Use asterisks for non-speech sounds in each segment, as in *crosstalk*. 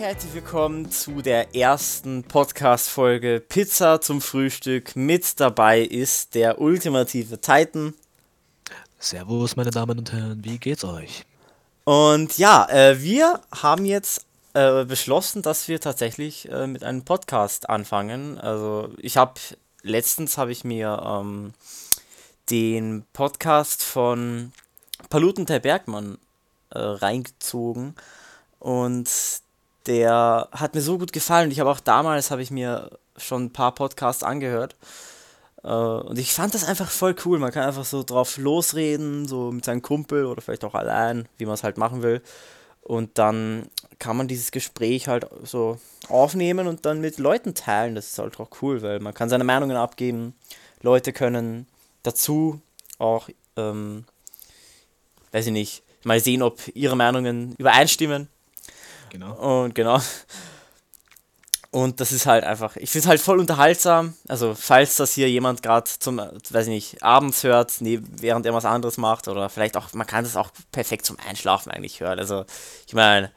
herzlich willkommen zu der ersten Podcast-Folge Pizza zum Frühstück. Mit dabei ist der ultimative Titan. Servus, meine Damen und Herren, wie geht's euch? Und ja, äh, wir haben jetzt äh, beschlossen, dass wir tatsächlich äh, mit einem Podcast anfangen. Also ich habe letztens habe ich mir ähm, den Podcast von Paluten Bergmann äh, reingezogen und der hat mir so gut gefallen. Ich habe auch damals habe ich mir schon ein paar Podcasts angehört. Äh, und ich fand das einfach voll cool. Man kann einfach so drauf losreden, so mit seinem Kumpel oder vielleicht auch allein, wie man es halt machen will. Und dann kann man dieses Gespräch halt so aufnehmen und dann mit Leuten teilen. Das ist halt auch cool, weil man kann seine Meinungen abgeben. Leute können dazu auch, ähm, weiß ich nicht, mal sehen, ob ihre Meinungen übereinstimmen. Genau. Und genau. Und das ist halt einfach, ich finde es halt voll unterhaltsam. Also, falls das hier jemand gerade zum, weiß ich nicht, abends hört, nee, während er was anderes macht, oder vielleicht auch, man kann das auch perfekt zum Einschlafen eigentlich hören. Also, ich meine,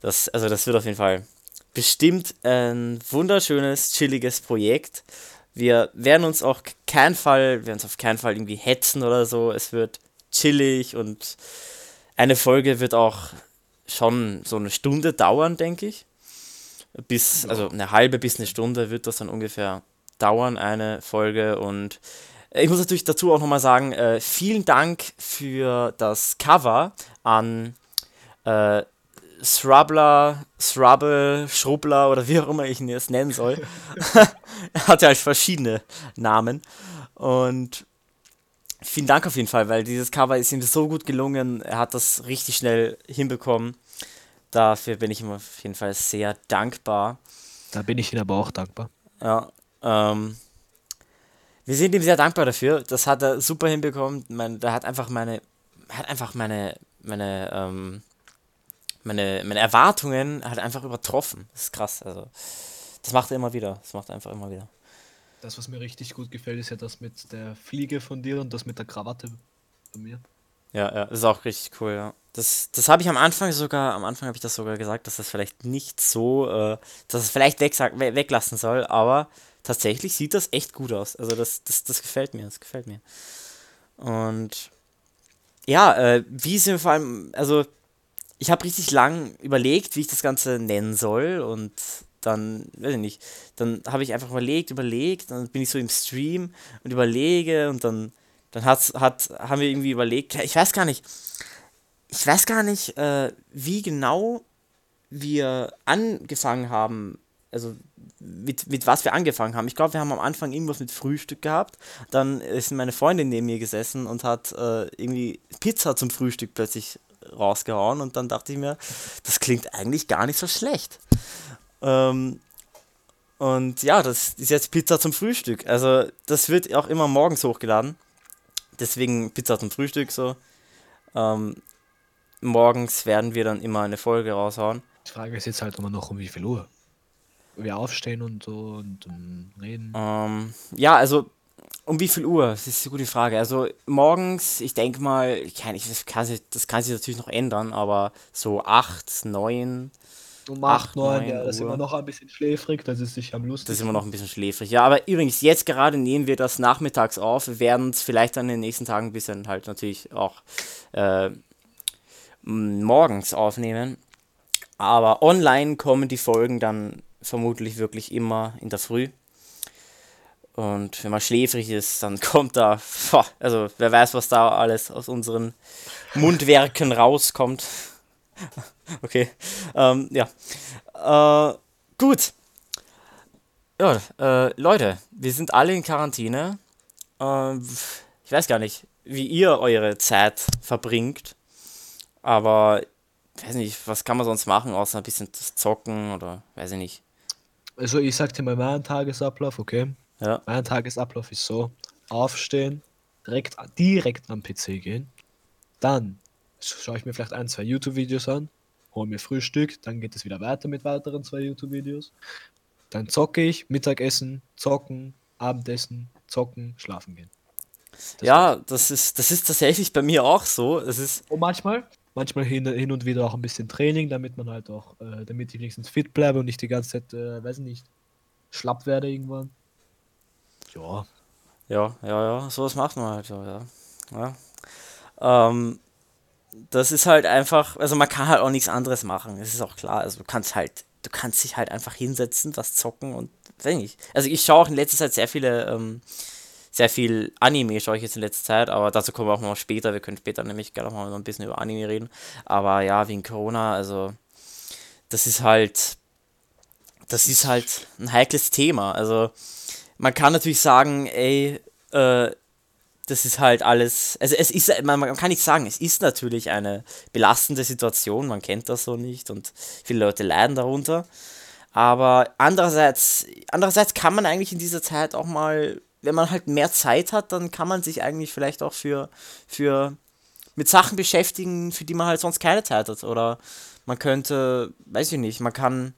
das, also das wird auf jeden Fall bestimmt ein wunderschönes, chilliges Projekt. Wir werden uns auch keinen Fall, werden uns auf keinen Fall irgendwie hetzen oder so. Es wird chillig und eine Folge wird auch schon so eine Stunde dauern, denke ich. Bis, also eine halbe bis eine Stunde wird das dann ungefähr dauern, eine Folge. Und äh, ich muss natürlich dazu auch nochmal sagen, äh, vielen Dank für das Cover an äh, Srubler, Srubble, Schrubler oder wie auch immer ich ihn jetzt nennen soll. *laughs* *laughs* er hat ja halt verschiedene Namen. Und vielen Dank auf jeden Fall, weil dieses Cover ist ihm so gut gelungen. Er hat das richtig schnell hinbekommen. Dafür bin ich ihm auf jeden Fall sehr dankbar. Da bin ich ihm aber auch dankbar. Ja, ähm, wir sind ihm sehr dankbar dafür. Das hat er super hinbekommen. Mein, da hat einfach meine, hat einfach meine, meine, ähm, meine, meine Erwartungen hat einfach übertroffen. Das ist krass. Also, das macht er immer wieder. Das macht er einfach immer wieder. Das, was mir richtig gut gefällt, ist ja das mit der Fliege von dir und das mit der Krawatte von mir. Ja, ja, ist auch richtig cool, ja. Das, das habe ich am Anfang sogar, am Anfang habe ich das sogar gesagt, dass das vielleicht nicht so, äh, dass es vielleicht weg, weglassen soll, aber tatsächlich sieht das echt gut aus. Also das, das, das gefällt mir, das gefällt mir. Und ja, äh, wie sind wir vor allem, also ich habe richtig lang überlegt, wie ich das Ganze nennen soll und dann, weiß ich nicht, dann habe ich einfach überlegt, überlegt, dann bin ich so im Stream und überlege und dann, dann hat, hat, haben wir irgendwie überlegt, ich weiß gar nicht, ich weiß gar nicht, äh, wie genau wir angefangen haben, also mit, mit was wir angefangen haben. Ich glaube, wir haben am Anfang irgendwas mit Frühstück gehabt. Dann ist meine Freundin neben mir gesessen und hat äh, irgendwie Pizza zum Frühstück plötzlich rausgehauen. Und dann dachte ich mir, das klingt eigentlich gar nicht so schlecht. Ähm, und ja, das ist jetzt Pizza zum Frühstück. Also das wird auch immer morgens hochgeladen. Deswegen Pizza zum Frühstück so. Ähm, morgens werden wir dann immer eine Folge raushauen. Die Frage ist jetzt halt immer noch um wie viel Uhr. Wir aufstehen und so und um, reden. Ähm, ja, also um wie viel Uhr? Das ist eine gute Frage. Also morgens, ich denke mal, ich kann, ich, das, kann sich, das kann sich natürlich noch ändern, aber so 8, 9 um 8, 9, ja, das ist immer noch ein bisschen schläfrig, das ist sich am lustigsten. Das ist immer noch ein bisschen schläfrig. Ja, aber übrigens, jetzt gerade nehmen wir das nachmittags auf. Wir werden es vielleicht dann in den nächsten Tagen ein bisschen halt natürlich auch äh, morgens aufnehmen. Aber online kommen die Folgen dann vermutlich wirklich immer in der Früh. Und wenn man schläfrig ist, dann *laughs* kommt da, also wer weiß, was da alles aus unseren Mundwerken rauskommt. Okay. Ähm, ja. Äh, gut. Ja, äh, Leute, wir sind alle in Quarantäne. Äh, ich weiß gar nicht, wie ihr eure Zeit verbringt. Aber, weiß nicht, was kann man sonst machen, außer ein bisschen zocken oder weiß ich nicht. Also, ich sag dir mal meinen Tagesablauf, okay? Ja. Mein Tagesablauf ist so: Aufstehen, direkt, direkt am PC gehen, dann schaue ich mir vielleicht ein, zwei YouTube-Videos an, hole mir Frühstück, dann geht es wieder weiter mit weiteren zwei YouTube-Videos. Dann zocke ich, Mittagessen, zocken, Abendessen, zocken, schlafen gehen. Das ja, das ist, das ist tatsächlich bei mir auch so. Es ist Und manchmal, manchmal hin, hin und wieder auch ein bisschen Training, damit man halt auch, äh, damit ich wenigstens fit bleibe und nicht die ganze Zeit, äh, weiß nicht, schlapp werde irgendwann. Ja. Ja, ja, ja, sowas macht man halt ja. ja. Ähm, das ist halt einfach, also man kann halt auch nichts anderes machen, das ist auch klar. Also du kannst halt, du kannst dich halt einfach hinsetzen, was zocken und weiß nicht. Also ich schaue auch in letzter Zeit sehr viele, ähm, sehr viel Anime schaue ich jetzt in letzter Zeit, aber dazu kommen wir auch noch später. Wir können später nämlich gerne mal ein bisschen über Anime reden. Aber ja, wegen Corona, also das ist halt, das ist halt ein heikles Thema. Also man kann natürlich sagen, ey, äh, das ist halt alles, also es ist, man, man, kann nicht sagen, es ist natürlich eine belastende Situation, man kennt das so nicht und viele Leute leiden darunter. Aber andererseits, andererseits kann man eigentlich in dieser Zeit auch mal, wenn man halt mehr Zeit hat, dann kann man sich eigentlich vielleicht auch für, für mit Sachen beschäftigen, für die man halt sonst keine Zeit hat. Oder man könnte, weiß ich nicht, man kann.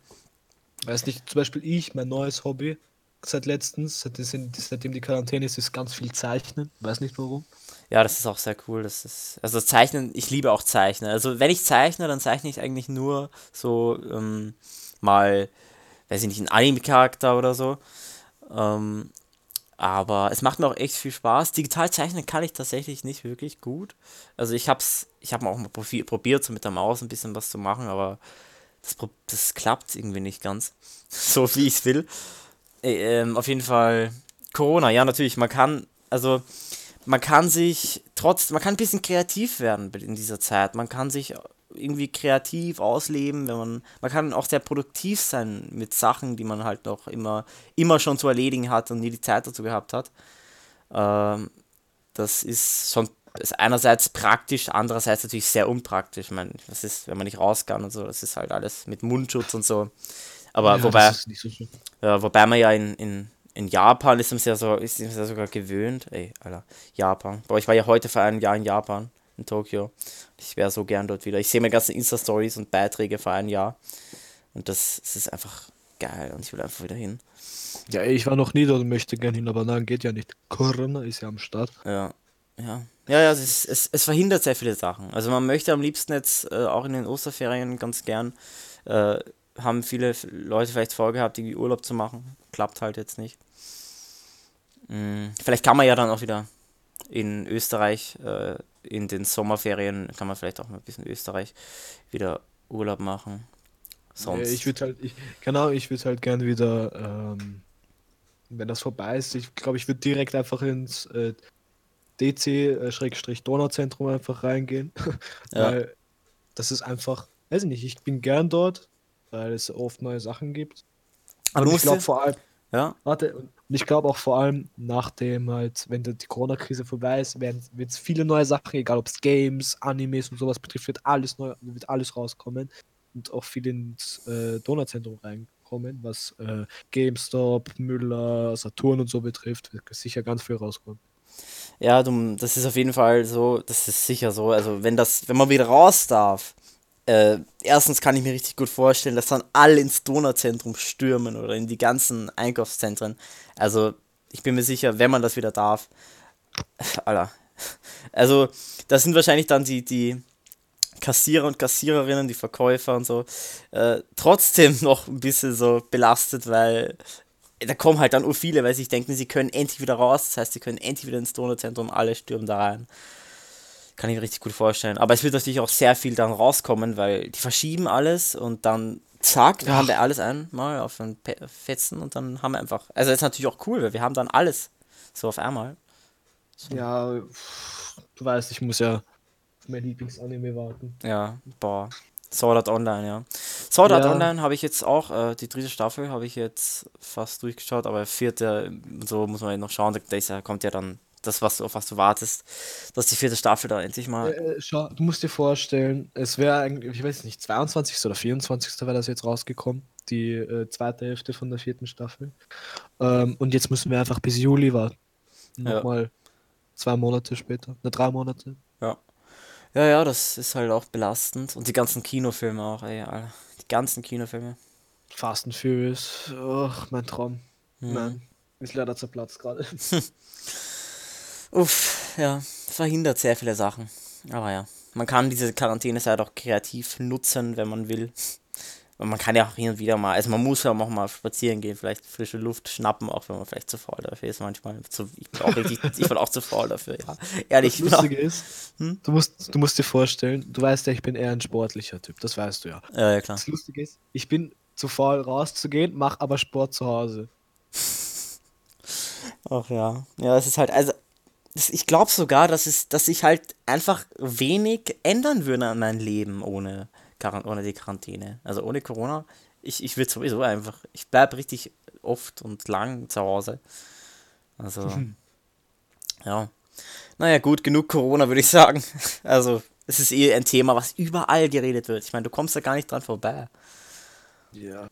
Weiß nicht, zum Beispiel ich, mein neues Hobby, seit letztens, seitdem die Quarantäne ist, ist ganz viel Zeichnen. Weiß nicht warum. Ja, das ist auch sehr cool. Das ist, also Zeichnen, ich liebe auch Zeichnen. Also wenn ich zeichne, dann zeichne ich eigentlich nur so ähm, mal, weiß ich nicht, einen Anime-Charakter oder so. Ähm, aber es macht mir auch echt viel Spaß. Digital zeichnen kann ich tatsächlich nicht wirklich gut. Also ich hab's, ich habe auch mal probiert, so mit der Maus ein bisschen was zu machen, aber das, das klappt irgendwie nicht ganz. *laughs* so wie ich es will. Äh, auf jeden Fall Corona, ja natürlich, man kann, also man kann sich trotz, man kann ein bisschen kreativ werden in dieser Zeit. Man kann sich irgendwie kreativ ausleben, wenn man, man kann auch sehr produktiv sein mit Sachen, die man halt noch immer, immer schon zu erledigen hat und nie die Zeit dazu gehabt hat. Ähm, das ist schon ist einerseits praktisch, andererseits natürlich sehr unpraktisch. Ich meine, das ist, wenn man nicht raus kann und so, das ist halt alles mit Mundschutz und so. Aber ja, wobei, so ja, wobei man ja in, in, in Japan ist man ja so, ist man ja sogar gewöhnt. Ey, Alter, Japan. Boah, ich war ja heute für ein Jahr in Japan, in Tokio. Ich wäre so gern dort wieder. Ich sehe mir ganze Insta-Stories und Beiträge für ein Jahr. Und das, das ist einfach geil und ich will einfach wieder hin. Ja, ich war noch nie dort und möchte gern hin, aber nein, geht ja nicht. Corona ist ja am Start. Ja, ja. Ja, ja, es, ist, es, es verhindert sehr viele Sachen. Also man möchte am liebsten jetzt äh, auch in den Osterferien ganz gern äh, haben viele Leute vielleicht vorgehabt, irgendwie Urlaub zu machen. Klappt halt jetzt nicht. Hm, vielleicht kann man ja dann auch wieder in Österreich, äh, in den Sommerferien, kann man vielleicht auch mal ein bisschen Österreich wieder Urlaub machen. Sonst. Ich würde halt, ich, genau, ich würde halt gern wieder, ähm, wenn das vorbei ist, ich glaube, ich würde direkt einfach ins äh, DC-Donauzentrum äh, einfach reingehen. *laughs* Ja. Weil das ist einfach, weiß ich nicht, ich bin gern dort, weil es oft neue Sachen gibt. Aber und ich glaube vor allem, ja. Warte, und ich glaube auch vor allem, nachdem halt, wenn die Corona-Krise vorbei ist, werden wird es viele neue Sachen, egal ob es Games, Animes und sowas betrifft, wird alles neu, wird alles rauskommen und auch viel ins äh, Donauzentrum reinkommen, was äh, GameStop, Müller, Saturn und so betrifft, wird sicher ganz viel rauskommen. Ja, du, das ist auf jeden Fall so, das ist sicher so. Also wenn das, wenn man wieder raus darf, äh, erstens kann ich mir richtig gut vorstellen, dass dann alle ins Donauzentrum stürmen oder in die ganzen Einkaufszentren. Also, ich bin mir sicher, wenn man das wieder darf. *laughs* Alter. Also, das sind wahrscheinlich dann die, die Kassierer und Kassiererinnen, die Verkäufer und so, äh, trotzdem *laughs* noch ein bisschen so belastet, weil da kommen halt dann auch viele, weil sie denken, sie können endlich wieder raus. Das heißt, sie können endlich wieder ins Donauzentrum, alle stürmen da rein. Kann ich mir richtig gut vorstellen. Aber es wird natürlich auch sehr viel dann rauskommen, weil die verschieben alles und dann zack, wir haben wir alles einmal auf den Fetzen und dann haben wir einfach. Also das ist natürlich auch cool, weil wir haben dann alles so auf einmal. So. Ja, du weißt, ich muss ja auf mein Lieblingsanime warten. Ja, boah. Sword Art Online, ja. Sword Art ja. Online habe ich jetzt auch, äh, die dritte Staffel habe ich jetzt fast durchgeschaut, aber vierte, so muss man ja noch schauen, da kommt ja dann das, was du, auf was du wartest, dass die vierte Staffel da endlich mal. Äh, äh schau, du musst dir vorstellen, es wäre eigentlich, ich weiß nicht, 22. oder 24. wäre das jetzt rausgekommen, die äh, zweite Hälfte von der vierten Staffel. Ähm, und jetzt müssen wir einfach bis Juli warten. Nochmal ja. zwei Monate später, ne, drei Monate. Ja. Ja, ja, das ist halt auch belastend. Und die ganzen Kinofilme auch, ey, Alter. Die ganzen Kinofilme. Fast and Furious, oh, mein Traum. Mhm. Nein, ist leider zerplatzt gerade. *laughs* Uff, ja, verhindert sehr viele Sachen. Aber ja. man kann diese Quarantänezeit auch kreativ nutzen, wenn man will. Und man kann ja auch hin und wieder mal, also man muss ja auch mal spazieren gehen, vielleicht frische Luft schnappen, auch wenn man vielleicht zu faul dafür ist manchmal. Zu, ich, bin auch richtig, ich bin auch zu faul dafür, ja. Ehrlich. Das Lustige ist, hm? du, musst, du musst dir vorstellen, du weißt ja, ich bin eher ein sportlicher Typ, das weißt du ja. Ja, ja klar. Das Lustige ist, ich bin zu faul rauszugehen, mach aber Sport zu Hause. Ach ja. Ja, es ist halt, also ich glaube sogar, dass, es, dass ich halt einfach wenig ändern würde an meinem Leben ohne, ohne die Quarantäne. Also ohne Corona. Ich, ich würde sowieso einfach, ich bleibe richtig oft und lang zu Hause. Also, mhm. ja. Naja, gut, genug Corona, würde ich sagen. *laughs* Also, es ist eh ein Thema, was überall geredet wird. Ich meine, du kommst da gar nicht dran vorbei. Ja,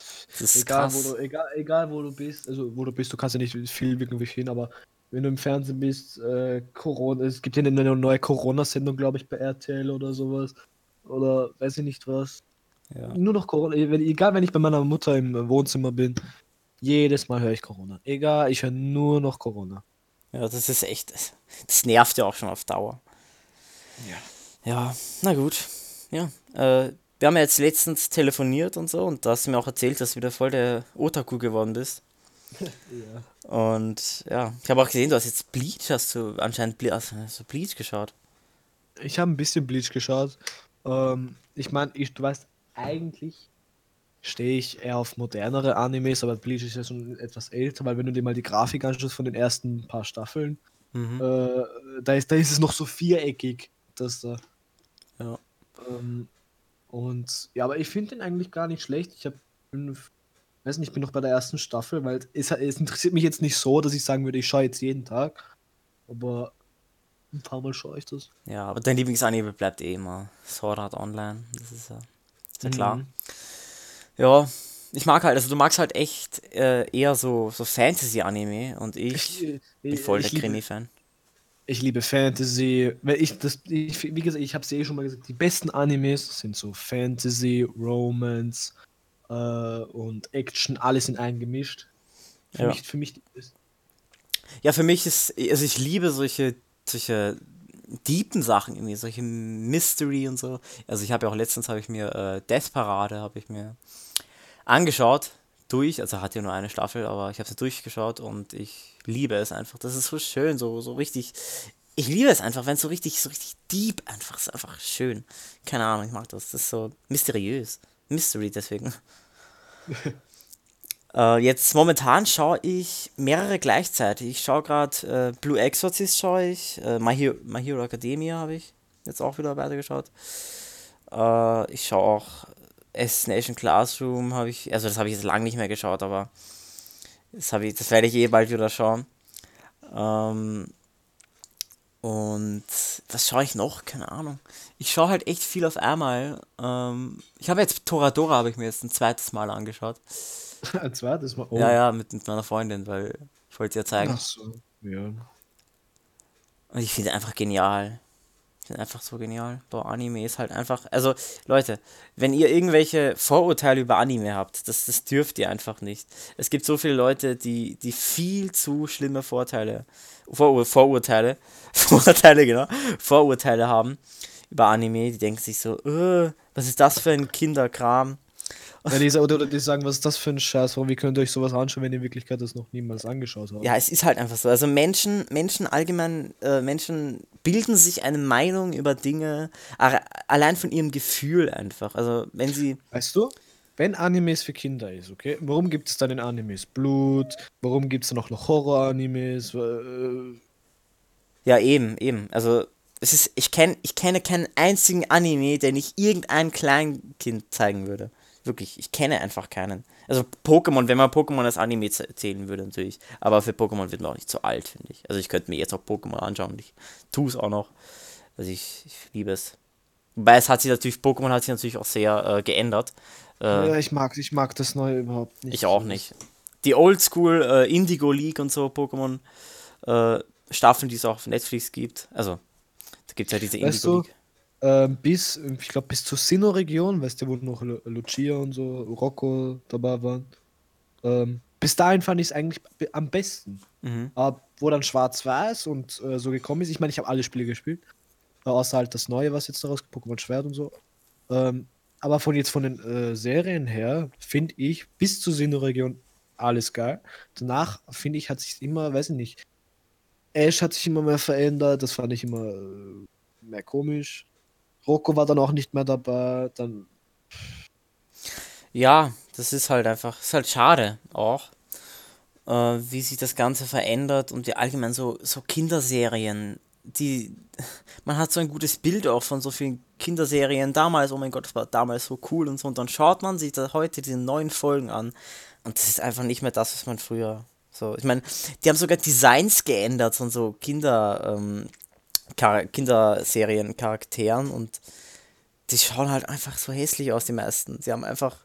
egal wo, du, egal, egal wo du bist, also wo du bist, du kannst ja nicht viel wirklich hin, aber wenn du im Fernsehen bist, äh, Corona, es gibt ja eine neue Corona-Sendung, glaube ich, bei RTL oder sowas. Oder weiß ich nicht was. Ja. Nur noch Corona, egal wenn ich bei meiner Mutter im Wohnzimmer bin, jedes Mal höre ich Corona. Egal, ich höre nur noch Corona. Ja, das ist echt, das nervt ja auch schon auf Dauer. Ja. Ja, na gut. Ja, äh, wir haben ja jetzt letztens telefoniert und so und da hast du mir auch erzählt, dass du wieder voll der Otaku geworden bist. Ja. *laughs* Und ja, ich habe auch gesehen, du hast jetzt Bleach, hast du anscheinend Ble also, hast du Bleach geschaut. Ich habe ein bisschen Bleach geschaut. Ähm, ich meine, du weißt, eigentlich stehe ich eher auf modernere Animes, aber Bleach ist ja schon etwas älter, weil wenn du dir mal die Grafik anschaust von den ersten paar Staffeln, mhm. äh, da, ist, da ist es noch so viereckig, das da. Ja. Ähm, und ja, aber ich finde den eigentlich gar nicht schlecht. Ich habe weiß nicht, ich bin noch bei der ersten Staffel, weil es, es, interessiert mich jetzt nicht so, dass ich sagen würde, ich schaue jetzt jeden Tag. Aber ein paar Mal schaue ich das. Ja, aber dein Lieblingsanime bleibt eh immer Sword Art Online. Das ist ja, ist ja klar. Mhm. Ja, ich mag halt, also du magst halt echt äh, eher so, so Fantasy-Anime und ich, ich bin voll der Krimi-Fan. Ich liebe Fantasy. Weil ich das, ich, wie gesagt, ich habe es eh schon mal gesagt, die besten Animes sind so Fantasy, Romance äh, und Action, alles in einen gemischt. Für ja. mich, für mich ist. Ja, für mich ist, also ich liebe solche, solche deepen Sachen irgendwie, solche Mystery und so. Also ich habe ja auch letztens habe ich mir äh, Death Parade habe ich mir angeschaut durch, also hat ja nur eine Staffel, aber ich habe sie durchgeschaut und ich liebe es einfach. Das ist so schön, so, so richtig. Ich liebe es einfach, wenn es so richtig, so richtig deep einfach ist, einfach schön. Keine Ahnung, ich mag das. Das ist so mysteriös. Mystery deswegen. *laughs* äh, jetzt momentan schaue ich mehrere gleichzeitig. Ich schaue gerade äh, Blue Exorcist schaue ich, äh, My, Hero, My Hero Academia habe ich jetzt auch wieder weitergeschaut. Äh, ich schaue auch Assassination Classroom habe ich, also das habe ich jetzt lange nicht mehr geschaut, aber das, das werde ich eh bald wieder schauen. Ähm, und was schaue ich noch? Keine Ahnung. Ich schaue halt echt viel auf einmal. Ähm, ich habe jetzt Toradora habe ich mir jetzt ein zweites Mal angeschaut. *laughs* ein zweites Mal? Oh. Ja, ja, mit, mit meiner Freundin, weil ich wollte es ihr zeigen. Ach so, ja. Und ich finde einfach genial sind einfach so genial. Boah, Anime ist halt einfach. Also, Leute, wenn ihr irgendwelche Vorurteile über Anime habt, das, das dürft ihr einfach nicht. Es gibt so viele Leute, die, die viel zu schlimme Vorteile, Vor Vorurteile, *laughs* Vorurteile, genau, Vorurteile haben über Anime. Die denken sich so, äh, was ist das für ein Kinderkram? Ja, die, oder die sagen, was ist das für ein Scheiß? Warum, wie könnt ihr euch sowas anschauen, wenn ihr in Wirklichkeit das noch niemals angeschaut habt? Ja, es ist halt einfach so. Also Menschen, Menschen allgemein, äh, Menschen bilden sich eine Meinung über Dinge allein von ihrem Gefühl einfach. Also wenn sie. Weißt du, wenn Animes für Kinder ist, okay, warum gibt es dann in Animes Blut? Warum gibt es dann auch noch Horror-Animes? Äh, ja, eben, eben. Also es ist, ich, kenn, ich kenne keinen einzigen Anime, den ich irgendein Kleinkind zeigen würde. Wirklich, ich kenne einfach keinen. Also Pokémon, wenn man Pokémon als Anime zählen würde, natürlich. Aber für Pokémon wird man auch nicht so alt, finde ich. Also ich könnte mir jetzt auch Pokémon anschauen und ich tue es auch noch. Also ich, ich liebe es. Wobei es hat sich natürlich, Pokémon hat sich natürlich auch sehr äh, geändert. Äh, ja, ich mag, ich mag das neue überhaupt nicht. Ich auch nicht. Die Oldschool äh, Indigo League und so Pokémon äh, Staffeln, die es auch auf Netflix gibt. Also, da gibt es ja diese weißt Indigo League. Ähm, bis, ich glaube, bis zur Sinnoh-Region, weißt du, wo noch Lucia und so, Rocco dabei waren. Ähm, bis dahin fand ich es eigentlich am besten. Mhm. Aber wo dann Schwarz-Weiß und äh, so gekommen ist, ich meine, ich habe alle Spiele gespielt. außer halt das Neue, was jetzt daraus Pokémon Schwert und so. Ähm, aber von jetzt von den äh, Serien her finde ich bis zur Sinnoh-Region alles geil. Danach finde ich, hat sich immer, weiß ich nicht, Ash hat sich immer mehr verändert, das fand ich immer äh, mehr komisch. Rocco war dann auch nicht mehr dabei, dann. Ja, das ist halt einfach, ist halt schade auch, äh, wie sich das Ganze verändert und wie allgemein so, so Kinderserien, die, man hat so ein gutes Bild auch von so vielen Kinderserien damals, oh mein Gott, das war damals so cool und so, und dann schaut man sich da heute diese neuen Folgen an und das ist einfach nicht mehr das, was man früher so, ich meine, die haben sogar Designs geändert von so Kinder, ähm, Char Kinderserien, Charakteren und die schauen halt einfach so hässlich aus, die meisten. Sie haben einfach,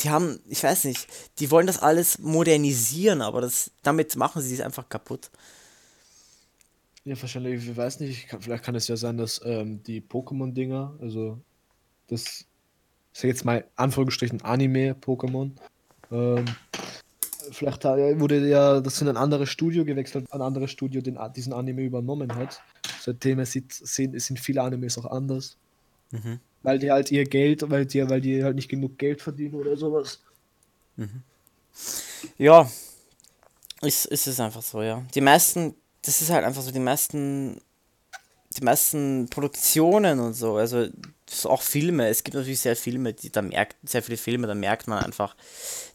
die haben, ich weiß nicht, die wollen das alles modernisieren, aber das, damit machen sie es einfach kaputt. Ja, wahrscheinlich, ich weiß nicht, kann, vielleicht kann es ja sein, dass ähm, die Pokémon-Dinger, also das, ich sag jetzt mal Anführungsstrichen Anime-Pokémon, ähm, vielleicht wurde ja das in ein anderes Studio gewechselt, ein anderes Studio den, diesen Anime übernommen hat. Seitdem es sieht, sind, sind viele Animes auch anders. Mhm. Weil die halt ihr Geld, weil die, weil die halt nicht genug Geld verdienen oder sowas. Mhm. Ja, ist, ist es einfach so, ja. Die meisten, das ist halt einfach so, die meisten, die meisten Produktionen und so, also auch Filme, es gibt natürlich sehr Filme, die da merkt, sehr viele Filme, da merkt man einfach,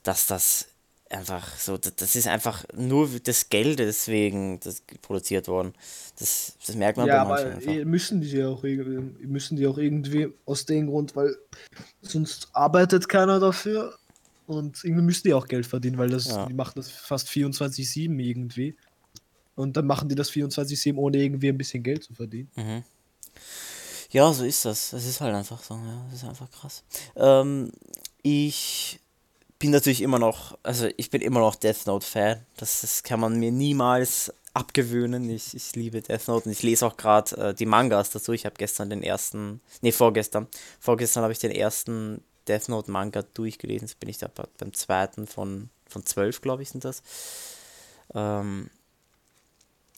dass das einfach so, das ist einfach nur des Geldes wegen das produziert worden. Das, das merkt man ja, bei manchen aber einfach. müssen die auch müssen die auch irgendwie aus dem Grund, weil sonst arbeitet keiner dafür und irgendwie müssen die auch Geld verdienen, weil das ja. die machen das fast 24/7 irgendwie. Und dann machen die das 24/7 ohne irgendwie ein bisschen Geld zu verdienen. Mhm. Ja, so ist das. Es ist halt einfach so, ja, das ist einfach krass. Ähm, ich bin natürlich immer noch, also ich bin immer noch Death Note-Fan. Das, das kann man mir niemals abgewöhnen. Ich, ich liebe Death Note und ich lese auch gerade äh, die Mangas dazu. Ich habe gestern den ersten, nee, vorgestern, vorgestern habe ich den ersten Death Note Manga durchgelesen. Jetzt bin ich da beim zweiten von, von zwölf, glaube ich, sind das. Ähm,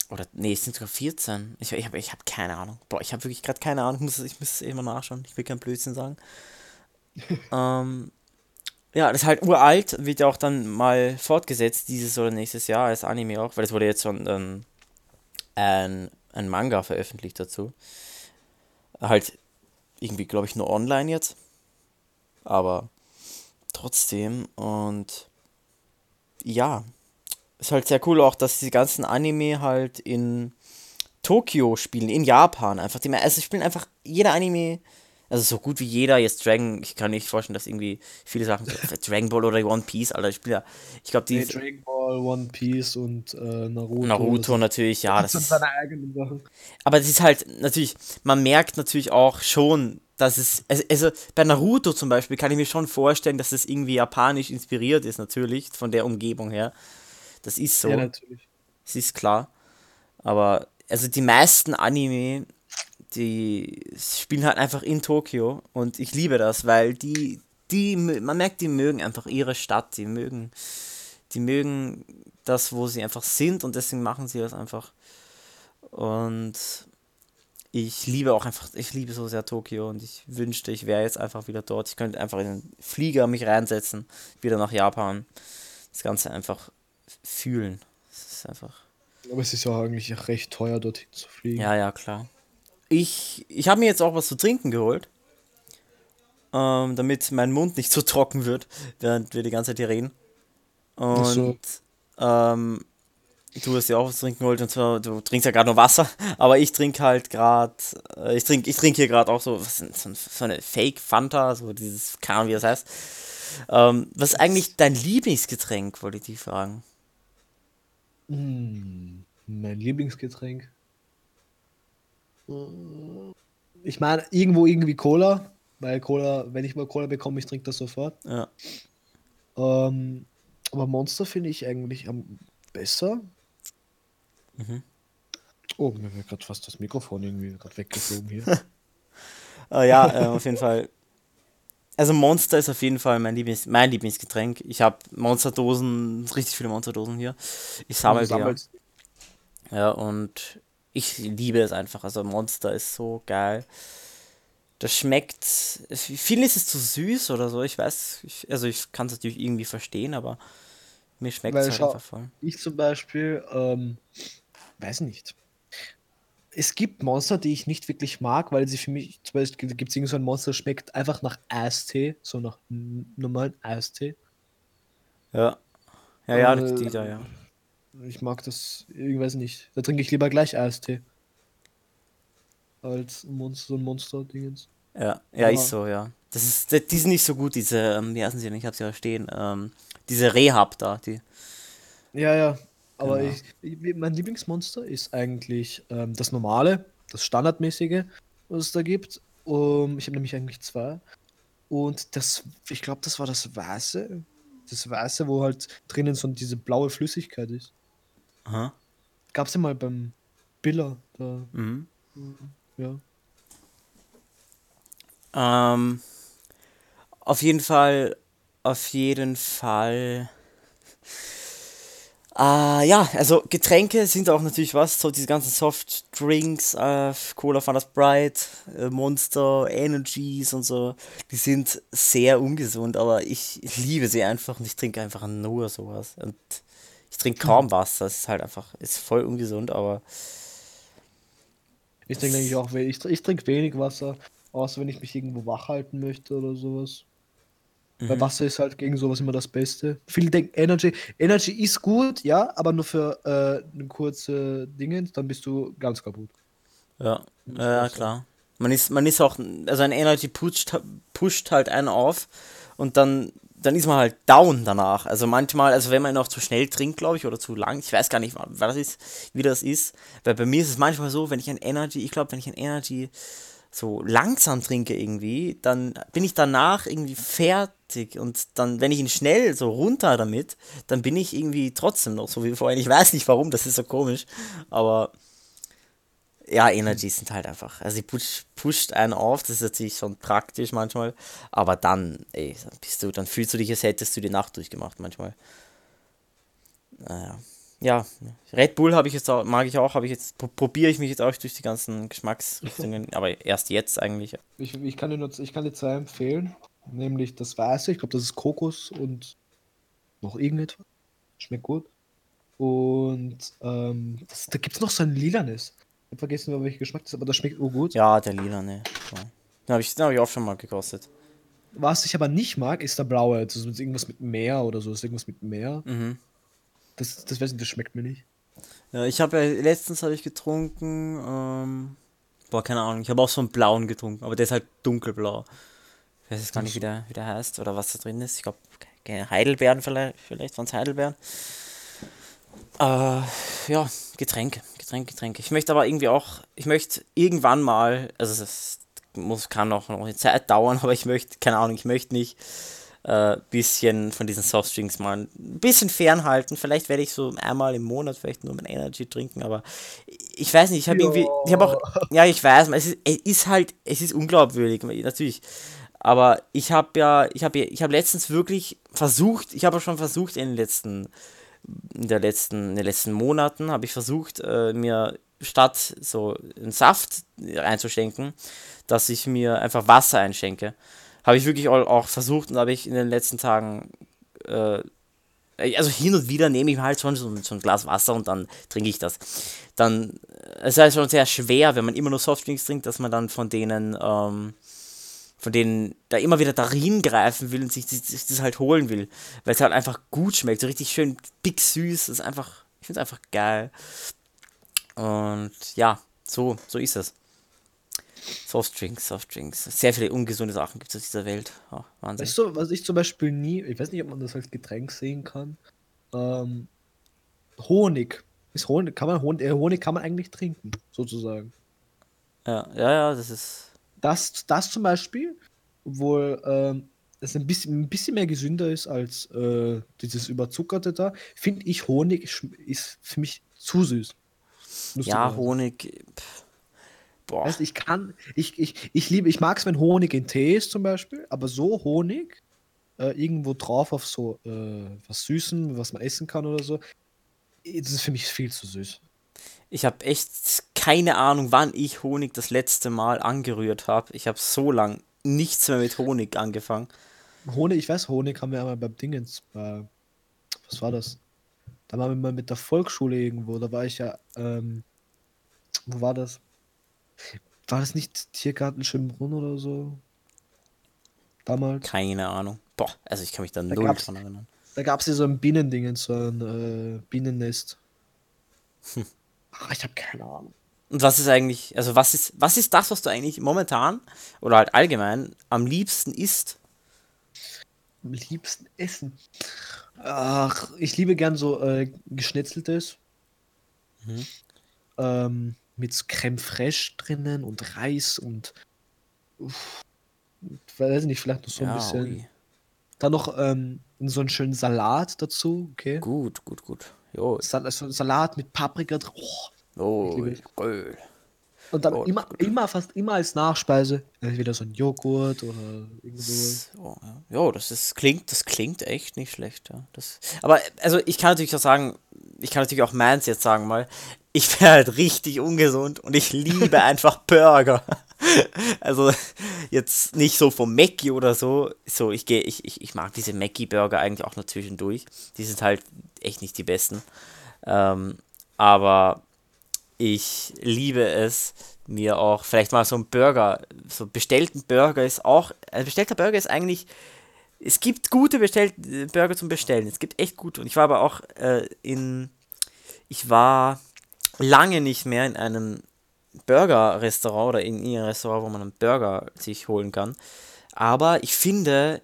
oder, nee, es sind sogar 14. Ich, ich habe ich hab keine Ahnung. Boah, ich habe wirklich gerade keine Ahnung. Ich muss, ich muss es immer nachschauen. Ich will kein Blödsinn sagen. *laughs* ähm, ja, das ist halt uralt, wird ja auch dann mal fortgesetzt, dieses oder nächstes Jahr als Anime auch, weil es wurde jetzt schon ähm, ein, ein Manga veröffentlicht dazu. Halt irgendwie, glaube ich, nur online jetzt. Aber trotzdem und ja, ist halt sehr cool auch, dass die ganzen Anime halt in Tokio spielen, in Japan einfach. Die, also spielen einfach jeder Anime also so gut wie jeder jetzt Dragon, ich kann nicht vorstellen, dass irgendwie viele Sachen, *laughs* Dragon Ball oder One Piece, Alter, ich spiele ja, ich glaube die... Nee, Dragon Ball, One Piece und äh, Naruto. Naruto natürlich, ja. Das, sind seine eigenen Sachen. Aber das ist halt, natürlich, man merkt natürlich auch schon, dass es, also, also bei Naruto zum Beispiel kann ich mir schon vorstellen, dass es irgendwie japanisch inspiriert ist, natürlich, von der Umgebung her. Das ist so. Ja, natürlich. Das ist klar. Aber, also die meisten Anime die spielen halt einfach in Tokio und ich liebe das, weil die, die, man merkt, die mögen einfach ihre Stadt, die mögen, die mögen das, wo sie einfach sind und deswegen machen sie das einfach. Und ich liebe auch einfach, ich liebe so sehr Tokio und ich wünschte, ich wäre jetzt einfach wieder dort. Ich könnte einfach in den Flieger mich reinsetzen, wieder nach Japan. Das Ganze einfach fühlen. Das ist einfach. Aber es ist ja eigentlich recht teuer, dorthin zu fliegen. Ja, ja, klar. Ich, ich habe mir jetzt auch was zu trinken geholt. Ähm, damit mein Mund nicht so *laughs* trocken wird, während wir die ganze Zeit hier reden. Und so. ähm, du hast ja auch was zu trinken geholt und zwar, du trinkst ja gerade nur Wasser, *laughs* aber ich trinke halt gerade, äh, ich trinke ich trink hier gerade auch so, was, so, so eine Fake Fanta, so dieses, keine Ahnung wie das heißt. Ähm, was ist eigentlich dein Lieblingsgetränk, wollte ich dich fragen? Mm, mein Lieblingsgetränk? Ich meine, irgendwo irgendwie Cola, weil Cola, wenn ich mal Cola bekomme, ich trinke das sofort. Ja. Ähm, aber Monster finde ich eigentlich am besser. Mhm. Oh, mir wäre gerade fast das Mikrofon irgendwie gerade weggeflogen hier. uh, *laughs* ja, äh, auf jeden Fall. Also Monster ist auf jeden Fall mein, Lieblings mein Lieblingsgetränk. Ich habe Monsterdosen, richtig viele Monsterdosen hier. Ich sammle die. Ja. ja, und ich liebe es einfach. Also Monster ist so geil. Das schmeckt. Vielen ist es zu süß oder so. Ich weiß, ich, also ich kann es natürlich irgendwie verstehen, aber mir schmeckt es halt einfach voll. ich zum Beispiel, ähm, weiß nicht. Es gibt Monster, die ich nicht wirklich mag, weil sie für mich, zum Beispiel gibt es irgend so ein Monster, das schmeckt einfach nach Eistee, so nach normalen Eistee. Ja. Ja, ja, Äh, die da, ja. Ich mag das, ich weiß nicht. Da trinke ich lieber gleich Eistee als Monster, so ein Monster-Dingens. Ja, ja, ist Aber so, ja. Das ist, die die sind nicht so gut, diese, ähm, wie heißen sie denn? Ich hab's ja stehen. Ähm, diese Rehab da, die. ja, ja. Aber Genau. ich, ich, mein Lieblingsmonster ist eigentlich ähm, das normale, das standardmäßige, was es da gibt. Um, ich habe nämlich eigentlich zwei. Und das, ich glaube, das war das Weiße. Das Weiße, wo halt drinnen so diese blaue Flüssigkeit ist. Aha. Gab's ja mal beim Biller da. Mhm. Ja. Ähm, auf jeden Fall, auf jeden Fall. Ah, ja, also Getränke sind auch natürlich was, so diese ganzen Softdrinks, äh, Cola, Fanta Sprite, äh, Monster, Energies und so, die sind sehr ungesund, aber ich liebe sie einfach und ich trinke einfach nur sowas. Und ich trinke kaum Wasser, es ist halt einfach, ist voll ungesund, aber Ich trinke eigentlich auch wenig. Ich, ich trinke wenig Wasser, außer wenn ich mich irgendwo wach halten möchte oder sowas. Weil mhm. Wasser ist halt gegen sowas immer das Beste. Viele denken, Energy, Energy ist gut, ja, aber nur für äh, eine kurze Dinge, dann bist du ganz kaputt. Ja, ja, klar. Man ist, man ist auch, also ein Energy pusht, pusht halt einen auf und dann, dann ist man halt down danach. Also manchmal, also wenn man auch zu schnell trinkt, glaube ich, oder zu lang, ich weiß gar nicht, was ist, wie das ist, weil bei mir ist es manchmal so, wenn ich ein Energy, ich glaube, wenn ich ein Energy so langsam trinke irgendwie, dann bin ich danach irgendwie fertig und dann, wenn ich ihn schnell so runter damit, dann bin ich irgendwie trotzdem noch so wie vorhin. Ich weiß nicht warum, das ist so komisch, aber ja, Energies sind halt einfach. Also sie push, pusht einen auf, das ist natürlich schon praktisch manchmal. Aber dann, ey, dann bist du, dann fühlst du dich, als hättest du die Nacht durchgemacht manchmal. Naja. Ja, Red Bull habe ich jetzt auch, mag ich auch, habe ich jetzt, pro- probiere ich mich jetzt auch durch die ganzen Geschmacksrichtungen, *laughs* aber erst jetzt eigentlich. Ich, ich, kann dir nur, ich kann dir zwei empfehlen, nämlich das Weiße, ich glaube, das ist Kokos und noch irgendetwas. Schmeckt gut. Und ähm, das, da gibt es noch so ein lilanes. Ich habe vergessen, welcher Geschmack das ist, aber das schmeckt oh gut. Ja, der lila, ne. So. Den habe ich, den hab ich auch schon mal gekostet. Was ich aber nicht mag, ist der blaue. Das ist irgendwas mit Meer oder so. Das ist irgendwas mit Meer. Mhm. Das, das weiß ich, das schmeckt mir nicht. Ja, ich habe ja, letztens habe ich getrunken, ähm, boah, keine Ahnung, ich habe auch so einen blauen getrunken, aber der ist halt dunkelblau. Ich weiß jetzt gar nicht, wie der, wie der heißt oder was da drin ist. Ich glaube, Heidelbeeren vielleicht, vielleicht waren es Heidelbeeren. Äh, ja, Getränke, Getränke, Getränke. Ich möchte aber irgendwie auch, ich möchte irgendwann mal, also es muss, kann auch noch eine Zeit dauern, *laughs* aber ich möchte, keine Ahnung, ich möchte nicht äh, bisschen von diesen Softdrinks mal ein bisschen fernhalten. Vielleicht werde ich so einmal im Monat vielleicht nur mein Energy trinken, aber ich weiß nicht, ich habe irgendwie, ich habe auch, ja, ich weiß, es ist, es ist halt, es ist unglaubwürdig, natürlich. Aber ich habe ja, ich habe ich habe letztens wirklich versucht, ich habe schon versucht in den letzten, in der letzten, in den letzten Monaten habe ich versucht, äh, mir statt so einen Saft einzuschenken, dass ich mir einfach Wasser einschenke. Habe ich wirklich auch, versucht und habe ich in den letzten Tagen, äh, also hin und wieder nehme ich halt schon so, so ein Glas Wasser und dann trinke ich das. Dann, es ist halt schon sehr schwer, wenn man immer nur Softdrinks trinkt, dass man dann von denen, ähm, von denen da immer wieder darin greifen will und sich, sich, sich das halt holen will, weil es halt einfach gut schmeckt, so richtig schön big süß, das ist einfach, ich finde es einfach geil. Und ja, so, so ist es. Softdrinks, Softdrinks. Sehr viele ungesunde Sachen gibt es auf dieser Welt. Oh, Wahnsinn. Weißt du, was ich zum Beispiel nie, ich weiß nicht, ob man das als Getränk sehen kann. Ähm, Honig. Ist Honig, kann man Honig, äh, Honig kann man eigentlich trinken, sozusagen. Ja, ja, ja, das ist. Das, das zum Beispiel, obwohl ähm, es ein bisschen, ein bisschen mehr gesünder ist als äh, dieses Überzuckerte da, finde ich Honig ist für mich zu süß. Ja. Honig. Pff. Boah. Weißt, ich kann, ich, ich, ich liebe, ich mag es, wenn Honig in Tee ist zum Beispiel, aber so Honig äh, irgendwo drauf auf so äh, was Süßen, was man essen kann oder so, das ist für mich viel zu süß. Ich habe echt keine Ahnung, wann ich Honig das letzte Mal angerührt habe. Ich habe so lang nichts mehr mit Honig angefangen. Honig, ich weiß, Honig haben wir einmal beim Dingens, bei, was war das? Da waren wir mal mit der Volksschule irgendwo, da war ich ja, ähm, wo war das? War das nicht Tiergarten Schönbrunn oder so? Damals? Keine Ahnung. Boah, also ich kann mich da, Da null dran erinnern. Da gab es ja so ein Bienending, so ein äh, Bienennest. Ach, ich habe keine Ahnung. Und was ist eigentlich, also was ist, was ist das, was du eigentlich momentan oder halt allgemein am liebsten isst? Am liebsten essen. Ach, ich liebe gern so äh, geschnetzeltes. Mhm. Ähm, mit so Creme fraiche drinnen und Reis und uff, weiß nicht, vielleicht noch so ein ja, bisschen. ui. Dann noch ähm, so einen schönen Salat dazu, okay? Gut, gut, gut. Jo, Sal so ein Salat mit Paprika drin. Oh. Oh. Und dann Oh, immer, immer, fast immer als Nachspeise. Entweder so ein Joghurt oder irgend sowas. So, ja. Jo, das ist, klingt, das klingt echt nicht schlecht, ja. Das, aber, also ich kann natürlich auch sagen, ich kann natürlich auch meins jetzt sagen mal, ich bin halt richtig ungesund und ich liebe *laughs* einfach Burger. Also jetzt nicht so vom Mackie oder so. So, ich gehe, ich, ich, ich mag diese Mackie-Burger eigentlich auch nur zwischendurch. Die sind halt echt nicht die besten. Ähm, aber ich liebe es, mir auch vielleicht mal so ein Burger, so bestellten Burger ist auch, ein bestellter Burger ist eigentlich, es gibt gute bestellt, äh, Burger zum Bestellen, es gibt echt gute. Und ich war aber auch äh, in, ich war lange nicht mehr in einem Burger-Restaurant oder in irgendeinem Restaurant, wo man einen Burger sich holen kann. Aber ich finde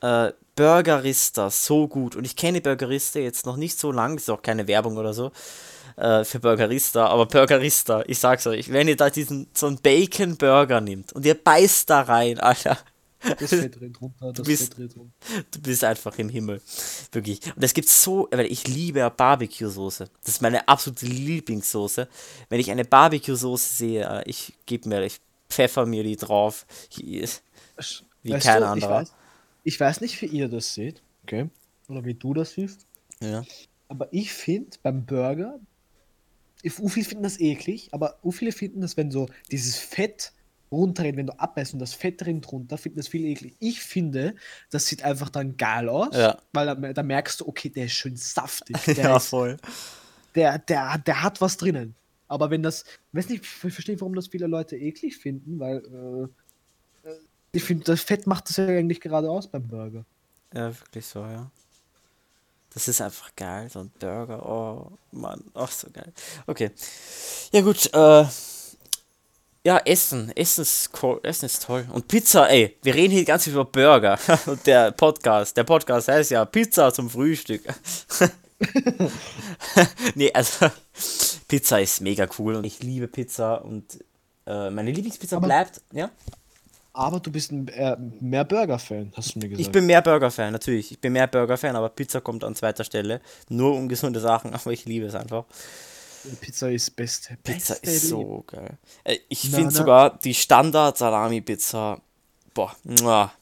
äh, Burgerista so gut. Und ich kenne Burgerista jetzt noch nicht so lange, ist auch keine Werbung oder so äh, für Burgerista, aber Burgerista, ich sag's euch, wenn ihr da diesen so einen Bacon Burger nimmt und ihr beißt da rein, Alter, Das *laughs* Fett drin drunter, das bist- Fett drin drunter. du bist einfach im Himmel. Wirklich. Und es gibt so, weil ich liebe Barbecue-Soße. Das ist meine absolute Lieblingssoße. Wenn ich eine Barbecue-Soße sehe, äh, ich gebe mir, ich pfeffer mir die drauf. Wie Weißt kein du, anderer. Ich weiß, ich weiß nicht, wie ihr das seht, okay? Oder wie du das siehst. Ja. Aber ich finde beim Burger, viele finden das eklig, aber viele finden das, wenn so dieses Fett runterrennt, wenn du abbeißt und das Fett rennt runter, finden das viel eklig. Ich finde, das sieht einfach dann geil aus, Ja. weil da, da merkst du, okay, der ist schön saftig. *laughs* Der, ja, ist, voll. der, der, der hat was drinnen. Aber wenn das, ich weiß nicht, ich verstehe, warum das viele Leute eklig finden, weil äh, äh, ich finde, das Fett macht das ja eigentlich gerade aus beim Burger. Ja, wirklich so, ja. Das ist einfach geil, so ein Burger. Oh, Mann, ach so geil. Okay. Ja, gut, äh. Ja, Essen. Essen ist, cool. Essen ist toll. Und Pizza, ey, wir reden hier ganz viel über Burger. *laughs* Und der Podcast, der Podcast heißt ja Pizza zum Frühstück. *laughs* nee, also, Pizza ist mega cool und ich liebe Pizza und äh, meine Lieblingspizza Aber- bleibt, ja? Aber du bist ein, äh, mehr Burger-Fan, hast du mir gesagt. Ich bin mehr Burger-Fan, natürlich. Ich bin mehr Burger-Fan, aber Pizza kommt an zweiter Stelle. Nur ungesunde Sachen, *laughs* aber ich liebe es einfach. Pizza ist beste. Pizza beste ist so geil. Äh, Ich finde sogar die Standard-Salami-Pizza. Boah, muah.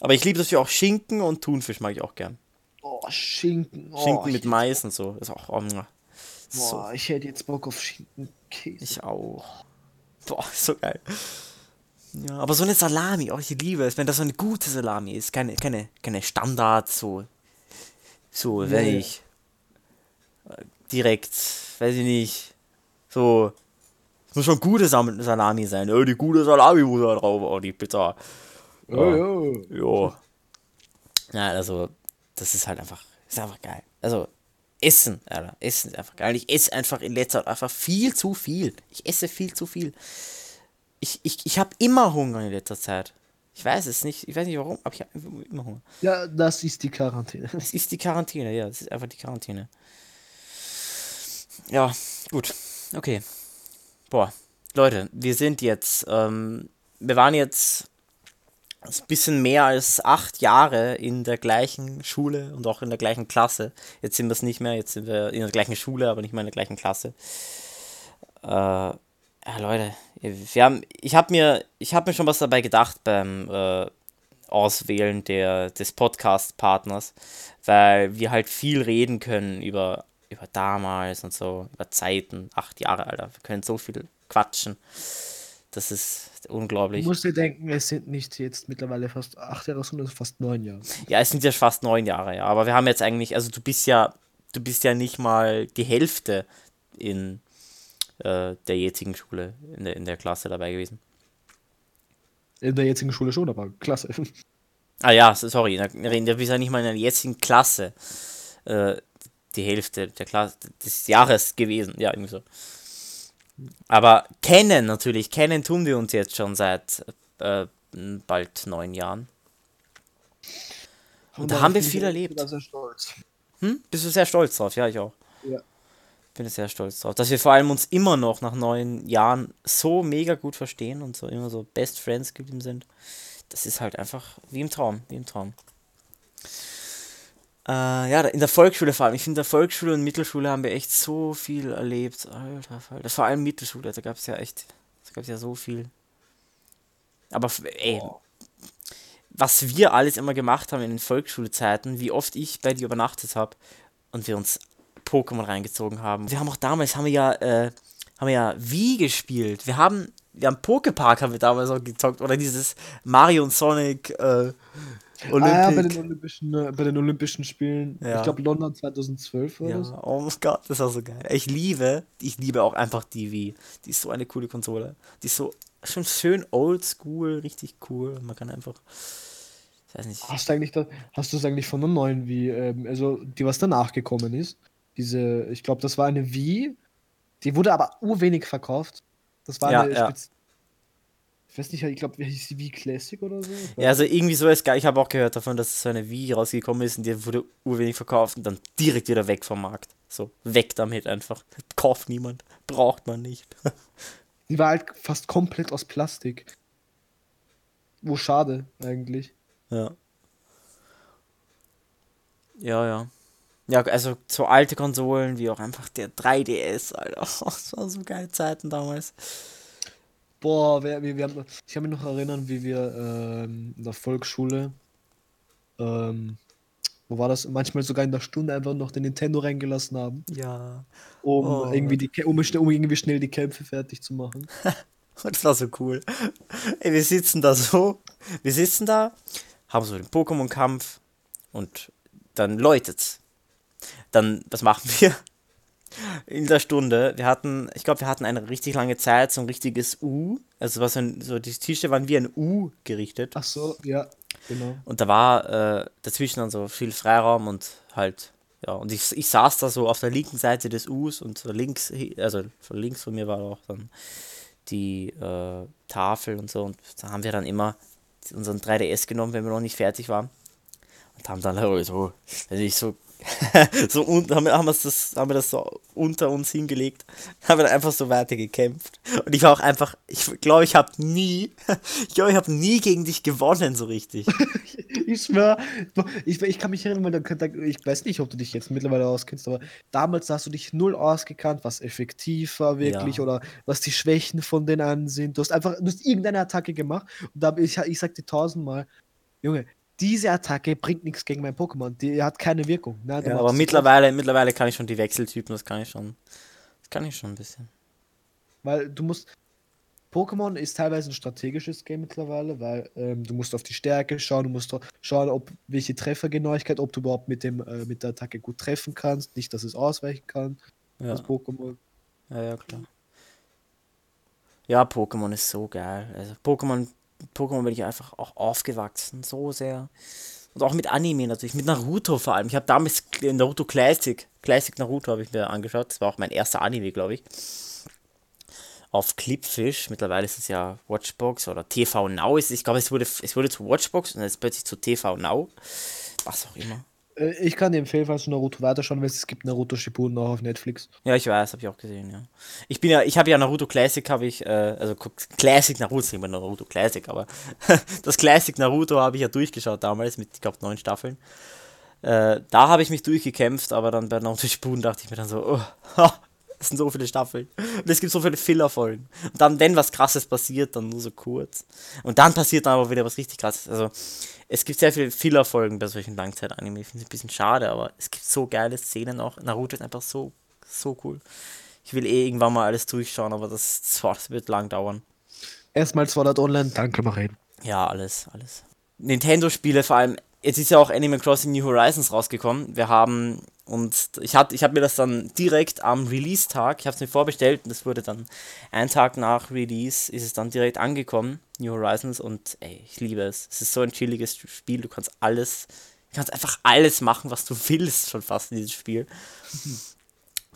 Aber ich liebe natürlich auch Schinken und Thunfisch mag ich auch gern. Oh, Schinken. Oh, Schinken mit Mais und so. Ist auch. Oh, muah. so, Boah, ich hätte jetzt Bock auf Schinkenkäse. ich auch. Boah, so geil. Ja, aber so eine Salami, oh, ich liebe es, wenn das so eine gute Salami ist. Keine, keine, keine Standard, so. So, Ja, wenn ich. äh, Direkt, weiß ich nicht. So. Es muss schon gute Sam- Salami sein. Oh, die gute Salami muss da drauf, oh, die Pizza. Oh, oh. Jo. Ja, also, das ist halt einfach, ist einfach geil. Also, Essen, Alter, Essen ist einfach geil. Ich esse einfach in letzter Zeit einfach viel zu viel. Ich esse viel zu viel. Ich, ich, ich habe immer Hunger in letzter Zeit. Ich weiß es nicht, ich weiß nicht warum, aber ich habe immer Hunger. Ja, das ist die Quarantäne. Es ist die Quarantäne, ja, es ist einfach die Quarantäne. Ja, gut, okay. Boah, Leute, wir sind jetzt, ähm, wir waren jetzt ein bisschen mehr als acht Jahre in der gleichen Schule und auch in der gleichen Klasse. Jetzt sind wir es nicht mehr, jetzt sind wir in der gleichen Schule, aber nicht mehr in der gleichen Klasse. Äh, ja, Leute, wir haben, ich habe mir, ich habe mir schon was dabei gedacht beim äh, Auswählen der, des Podcast-Partners, weil wir halt viel reden können über, über damals und so, über Zeiten, acht Jahre, Alter. Wir können so viel quatschen. Das ist unglaublich. Du musst dir denken, es sind nicht jetzt mittlerweile fast acht Jahre, sondern fast neun Jahre. Ja, es sind ja fast neun Jahre, ja. Aber wir haben jetzt eigentlich, also du bist ja, du bist ja nicht mal die Hälfte in äh, der jetzigen Schule, in der, in der Klasse dabei gewesen. In der jetzigen Schule schon, aber klasse. Ah ja, sorry, du bist ja nicht mal in der jetzigen Klasse äh, die Hälfte der Klasse des Jahres gewesen. Ja, irgendwie so. Aber kennen natürlich, kennen tun wir uns jetzt schon seit äh, bald neun Jahren. Und, Und da haben wir viel erlebt. Sehr stolz. Hm? Bist du sehr stolz drauf? Ja, ich auch. Ja. Bin sehr stolz drauf. Dass wir vor allem uns immer noch nach neun Jahren so mega gut verstehen und so immer so Best Friends geblieben sind. Das ist halt einfach wie im Traum, wie im Traum. Äh, ja, in der Volksschule vor allem. Ich finde, in der Volksschule und Mittelschule haben wir echt so viel erlebt. Alter, Alter. Vor allem Mittelschule, da gab es ja echt, da gab es ja so viel. Aber ey, oh. was wir alles immer gemacht haben in den Volksschulzeiten, wie oft ich bei dir übernachtet habe und wir uns Pokémon reingezogen haben. Wir haben auch damals, haben wir ja, äh, haben wir ja Wie gespielt. Wir haben, wir haben Pokepark haben wir damals auch gezockt. Oder dieses Mario und Sonic, äh, Olympic. Ah, ja, bei den Olympischen, äh, bei den Olympischen Spielen. Ja. Ich glaube London 2012 oder ja. so. Oh mein Gott, das war so geil. Ich liebe, ich liebe auch einfach die Wii. Die ist so eine coole Konsole. Die ist so schon schön oldschool, richtig cool. Man kann einfach. Ich weiß nicht. Hast du eigentlich da, hast du es eigentlich von der neuen Wii, ähm, also die was danach gekommen ist? Diese, ich glaube, das war eine Wii, die wurde aber urwenig verkauft. Das war ja, eine ja. Ich weiß nicht, ich glaube, wie hieß die Wii Classic oder so? Ja, also irgendwie so ist geil. Ich habe auch gehört davon, dass so eine Wii rausgekommen ist und die wurde urwenig verkauft und dann direkt wieder weg vom Markt. So, weg damit einfach. *laughs* Kauft niemand. Braucht man nicht. *laughs* Die war halt fast komplett aus Plastik. Wo schade, eigentlich. Ja. Ja, ja. Ja, also so alte Konsolen wie auch einfach der 3DS, Alter. *laughs* Das waren so geile Zeiten damals. Boah, wir, wir, wir haben, ich kann mich noch erinnern, wie wir ähm, in der Volksschule, ähm, wo war das? Manchmal sogar in der Stunde einfach noch den Nintendo reingelassen haben. Ja. Um oh. irgendwie die um, um irgendwie schnell die Kämpfe fertig zu machen. *laughs* das war so cool. Ey, wir sitzen da so, wir sitzen da, haben so den Pokémon-Kampf und dann läutet's. Dann, was machen wir? in der Stunde. Wir hatten, ich glaube, wir hatten eine richtig lange Zeit, so ein richtiges U. Also was ein, so die Tische waren wie ein U gerichtet. Ach so, ja, genau. Und da war äh, dazwischen dann so viel Freiraum und halt, ja, und ich, ich saß da so auf der linken Seite des Us und links, also von links von mir war auch dann die äh, Tafel und so. Und da haben wir dann immer unseren 3DS genommen, wenn wir noch nicht fertig waren. Und haben dann so, wenn ich so *laughs* so und haben, haben, das, haben wir das so unter uns hingelegt, *laughs* haben wir dann einfach so weiter gekämpft. Und ich war auch einfach, ich glaube, ich habe nie, *laughs* ich glaube, ich habe nie gegen dich gewonnen, so richtig. ich schwör, ich, ich kann mich erinnern, ich weiß nicht, ob du dich jetzt mittlerweile auskennst, aber damals hast du dich null ausgekannt, was effektiv war wirklich ja. oder was die Schwächen von den anderen sind. Du hast einfach, du hast irgendeine Attacke gemacht und da ich, ich sag dir tausendmal, Junge, diese Attacke bringt nichts gegen mein Pokémon. Die hat keine Wirkung. Ne? Ja, aber mittlerweile, mittlerweile kann ich schon die Wechseltypen, das kann ich schon. Das kann ich schon ein bisschen. Weil du musst. Pokémon ist teilweise ein strategisches Game mittlerweile, weil ähm, du musst auf die Stärke schauen, du musst schauen, ob welche Treffergenauigkeit, ob du überhaupt mit dem äh, mit der Attacke gut treffen kannst, nicht, dass es ausweichen kann. Ja. Das Pokémon. Ja, ja, klar. Ja, Pokémon ist so geil. Also Pokémon Pokémon bin ich einfach auch aufgewachsen, so sehr. Und auch mit Anime natürlich, mit Naruto vor allem. Ich habe damals Naruto Classic, Classic Naruto habe ich mir angeschaut. Das war auch mein erster Anime, glaube ich. Auf Clipfish, mittlerweile ist es ja Watchbox oder TV Now. Ich glaube, es wurde, es wurde zu Watchbox und jetzt plötzlich zu TV Now. Was auch immer. Äh, ich kann dir empfehlen, falls du Naruto weiterschauen willst, es gibt Naruto Shippuden auch auf Netflix. Ja, ich weiß, habe ich auch gesehen, ja. Ich bin ja, ich habe ja Naruto Classic, habe ich, äh, also Classic Naruto, ist immer Naruto Classic, aber *laughs* das Classic Naruto habe ich ja durchgeschaut damals mit, ich glaube, neun Staffeln. Äh, da habe ich mich durchgekämpft, aber dann bei Naruto Shippuden dachte ich mir dann so, oh, *laughs* Es sind so viele Staffeln. Und es gibt so viele Filler-Folgen. Und dann, wenn was krasses passiert, dann nur so kurz. Und dann passiert dann aber wieder was richtig krasses. Also, es gibt sehr viele Filler-Folgen bei solchen Langzeit-Anime. Ich finde es ein bisschen schade, aber es gibt so geile Szenen auch. Naruto ist einfach so, so cool. Ich will eh irgendwann mal alles durchschauen, aber das, das wird lang dauern. Erstmal 200 online, dann können wir reden. Ja, alles, alles. Nintendo-Spiele vor allem. Jetzt ist ja auch Animal Crossing New Horizons rausgekommen. Wir haben und ich hatte, ich habe mir das dann direkt am Release-Tag, ich habe es mir vorbestellt und es wurde dann einen Tag nach Release ist es dann direkt angekommen, New Horizons und ey, ich liebe es. Es ist so ein chilliges Spiel, du kannst alles, du kannst einfach alles machen, was du *laughs* willst schon fast in diesem Spiel.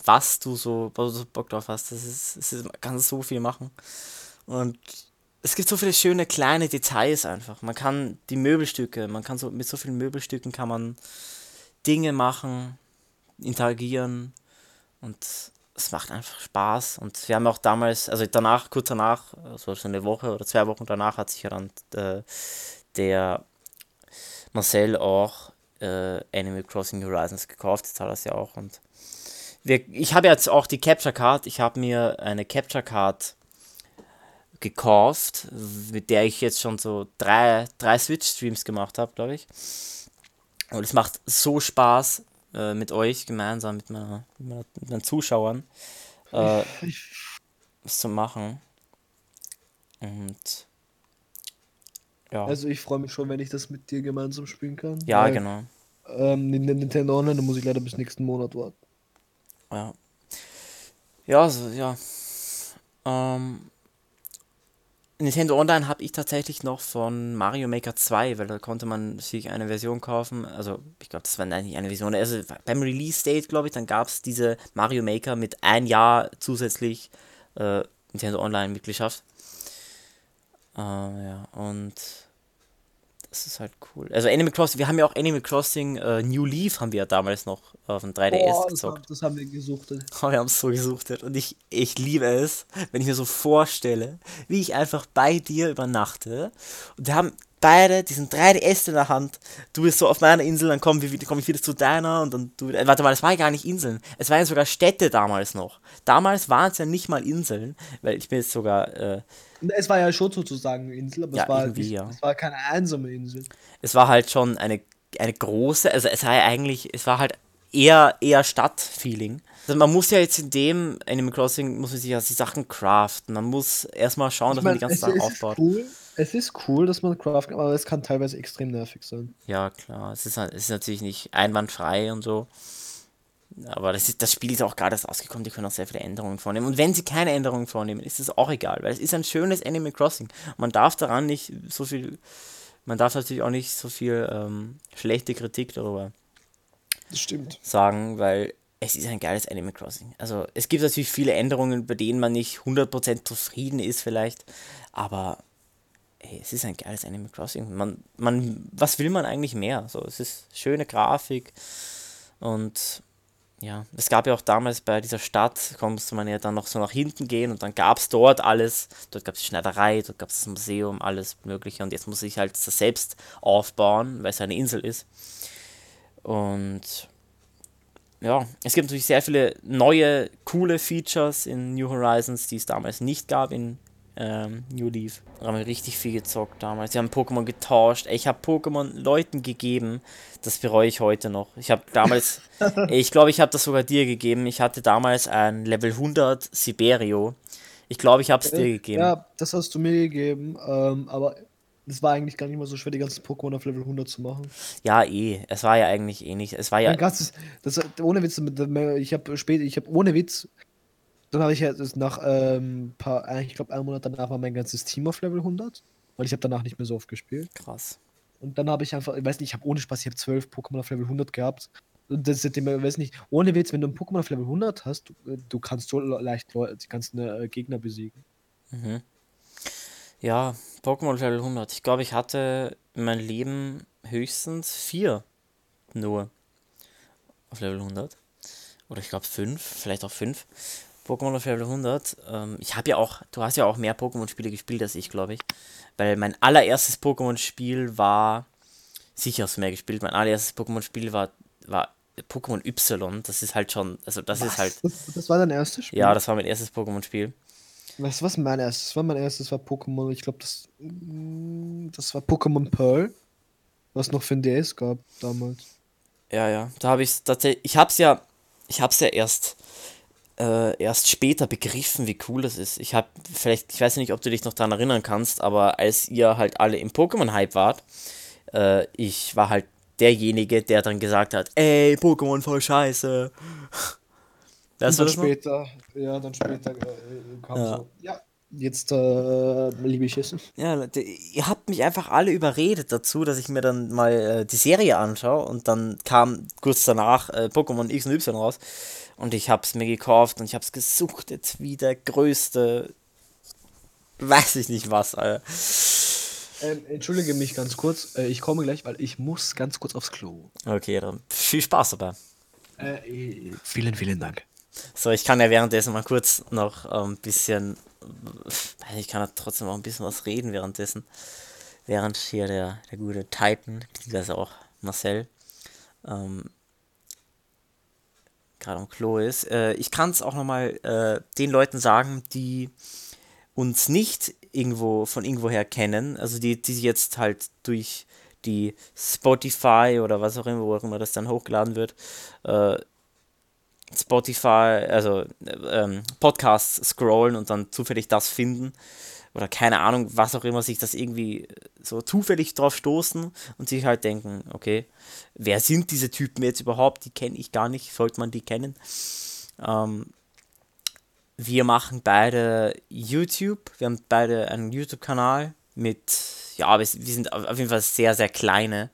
Was du so, was du so Bock drauf hast, das ist, es ist, man kann so viel machen. Und es gibt so viele schöne kleine Details einfach. Man kann die Möbelstücke, man kann so mit so vielen Möbelstücken kann man Dinge machen, interagieren und es macht einfach Spaß. Und wir haben auch damals, also danach, kurz danach, also so eine Woche oder zwei Wochen danach, hat sich ja dann äh, der Marcel auch äh, Animal Crossing Horizons gekauft. Jetzt hat er es ja auch. Und wir, ich habe jetzt auch die Capture Card. Ich habe mir eine Capture Card gekauft, mit der ich jetzt schon so drei, drei Switch-Streams gemacht habe, glaube ich. Und es macht so Spaß äh, mit euch gemeinsam, mit, meiner, mit, meinen Zuschauern, äh, *laughs* was zu machen. Und ja. Also ich freue mich schon, wenn ich das mit dir gemeinsam spielen kann. Ja, weil, genau. Ähm, Nintendo Online, da muss ich leider bis nächsten Monat warten. Ja. Ja, also, ja. Ähm, Nintendo Online habe ich tatsächlich noch von Mario Maker 2, weil da konnte man sich eine Version kaufen. Also, ich glaube, das war eigentlich eine Version. Also, beim Release-Date, glaube ich, dann gab es diese Mario Maker mit ein Jahr zusätzlich äh, Nintendo Online-Mitgliedschaft. Äh, ja, und das ist halt cool. Also Animal Crossing, wir haben ja auch Animal Crossing äh, New Leaf haben wir ja damals noch auf dem 3DS oh, gezockt. Das, das haben wir gesuchtet. *laughs* Oh, wir haben es so gesuchtet. Und ich, ich liebe es, wenn ich mir so vorstelle, wie ich einfach bei dir übernachte. Und wir haben beide diesen 3DS in der Hand. Du bist so auf meiner Insel, dann komme komm ich wieder zu deiner und dann du. Äh, warte mal, das war ja gar nicht Inseln. Es waren ja sogar Städte damals noch. Damals waren es ja nicht mal Inseln, weil ich bin jetzt sogar. Äh, es war ja schon sozusagen eine Insel, aber ja, es, war halt nicht, ja. es war keine einsame Insel. Es war halt schon eine, eine große, also es war ja eigentlich, es war halt eher, eher Stadtfeeling. Also man muss ja jetzt in dem Animal Crossing, muss man sich ja die Sachen craften. Man muss erstmal schauen, ich dass mein, man die ganzen Sachen aufbaut. Cool es ist cool, dass man craften kann, aber es kann teilweise extrem nervig sein. Ja, klar. Es ist, halt, es ist natürlich nicht einwandfrei und so. Aber das, ist, das Spiel ist auch gerade erst ausgekommen, die können auch sehr viele Änderungen vornehmen. Und wenn sie keine Änderungen vornehmen, ist es auch egal, weil es ist ein schönes Animal Crossing. Man darf daran nicht so viel, man darf natürlich auch nicht so viel ähm, schlechte Kritik darüber das stimmt. sagen, weil es ist ein geiles Animal Crossing. Also es gibt natürlich viele Änderungen, bei denen man nicht 100% zufrieden ist vielleicht, aber ey, es ist ein geiles Animal Crossing. Man, man, was will man eigentlich mehr? So, es ist schöne Grafik und ja, es gab ja auch damals bei dieser Stadt, musste man ja dann noch so nach hinten gehen und dann gab es dort alles. Dort gab es die Schneiderei, dort gab es das Museum, alles Mögliche und jetzt muss ich halt das selbst aufbauen, weil es eine Insel ist. Und ja, es gibt natürlich sehr viele neue, coole Features in New Horizons, die es damals nicht gab in ähm, New Leaf. Da haben wir richtig viel gezockt damals. Wir haben Pokémon getauscht. Ich habe Pokémon Leuten gegeben. Das bereue ich heute noch. Ich habe damals, *laughs* ich glaube, ich habe das sogar dir gegeben. Ich hatte damals ein Level 100 Siberio. Ich glaube, ich habe es dir gegeben. Ja, das hast du mir gegeben. Ähm, aber es war eigentlich gar nicht mal so schwer, die ganzen Pokémon auf Level 100 zu machen. Ja, eh. Es war ja eigentlich eh nicht. Es war ja. Ganzes, das, ohne Witz, ich habe später, ich habe ohne Witz dann habe ich halt nach ähm, paar, äh, ich glaube, einen Monat danach war mein ganzes Team auf Level 100, weil ich habe danach nicht mehr so oft gespielt. Krass. Und dann habe ich einfach, ich weiß nicht, ich habe ohne Spaß, ich habe zwölf Pokémon auf Level 100 gehabt. Und das ist immer, weiß nicht, ohne Witz, wenn du ein Pokémon auf Level 100 hast, du, äh, du kannst so leicht die ganzen äh, Gegner besiegen. Mhm. Ja, Pokémon auf Level 100. Ich glaube, ich hatte in meinem Leben höchstens vier nur auf Level 100. Oder ich glaube fünf, vielleicht auch fünf. Pokémon auf Level 100. Ähm, ich habe ja auch, du hast ja auch mehr Pokémon-Spiele gespielt als ich, glaube ich. Weil mein allererstes Pokémon-Spiel war, sicher hast du mehr gespielt, mein allererstes Pokémon-Spiel war, war Pokémon Y, das ist halt schon, also das Was? ist halt, Das, das war dein erstes Spiel? ja, das war mein erstes Pokémon-Spiel. Weißt du was? Mein erstes. War mein erstes, war Pokémon. Ich glaube, das, mm, das war Pokémon Pearl. Was noch für ein DS gab damals. Ja, ja, da habe ich es tatsächlich, ich hab's ja, ich hab's ja erst, äh, erst später begriffen, wie cool das ist. Ich habe vielleicht, ich weiß nicht, ob du dich noch daran erinnern kannst, aber als ihr halt alle im Pokémon-Hype wart, äh, ich war halt derjenige, der dann gesagt hat, ey, Pokémon voll scheiße. *laughs* Du dann das noch? später, ja, dann später äh, kam Ja. so. Ja, jetzt äh, liebe ich es. Ja, Leute, ihr habt mich einfach alle überredet dazu, dass ich mir dann mal äh, die Serie anschaue und dann kam kurz danach äh, Pokémon X und Y raus und ich hab's mir gekauft und ich hab's gesucht jetzt wie der größte, weiß ich nicht was, Alter. Ähm, entschuldige mich ganz kurz. Äh, ich komme gleich, weil ich muss ganz kurz aufs Klo. Okay, dann viel Spaß dabei. Äh, äh, vielen, vielen Dank. So, ich kann ja währenddessen mal kurz noch ein bisschen, ich kann ja trotzdem auch ein bisschen was reden währenddessen. Während hier der, der gute Titan, also auch Marcel, ähm, gerade am Klo ist. Äh, ich kann es auch nochmal äh, den Leuten sagen, die uns nicht irgendwo von irgendwoher kennen, also die, die jetzt halt durch die Spotify oder was auch immer, wo auch immer das dann hochgeladen wird, äh, Spotify, also äh, ähm, Podcasts scrollen und dann zufällig das finden oder keine Ahnung, was auch immer, sich das irgendwie so zufällig drauf stoßen und sich halt denken, okay, wer sind diese Typen jetzt überhaupt? Die kenne ich gar nicht, sollte man die kennen. Ähm, wir machen beide YouTube, wir haben beide einen YouTube-Kanal mit, ja, wir, sind auf jeden Fall sehr, sehr kleine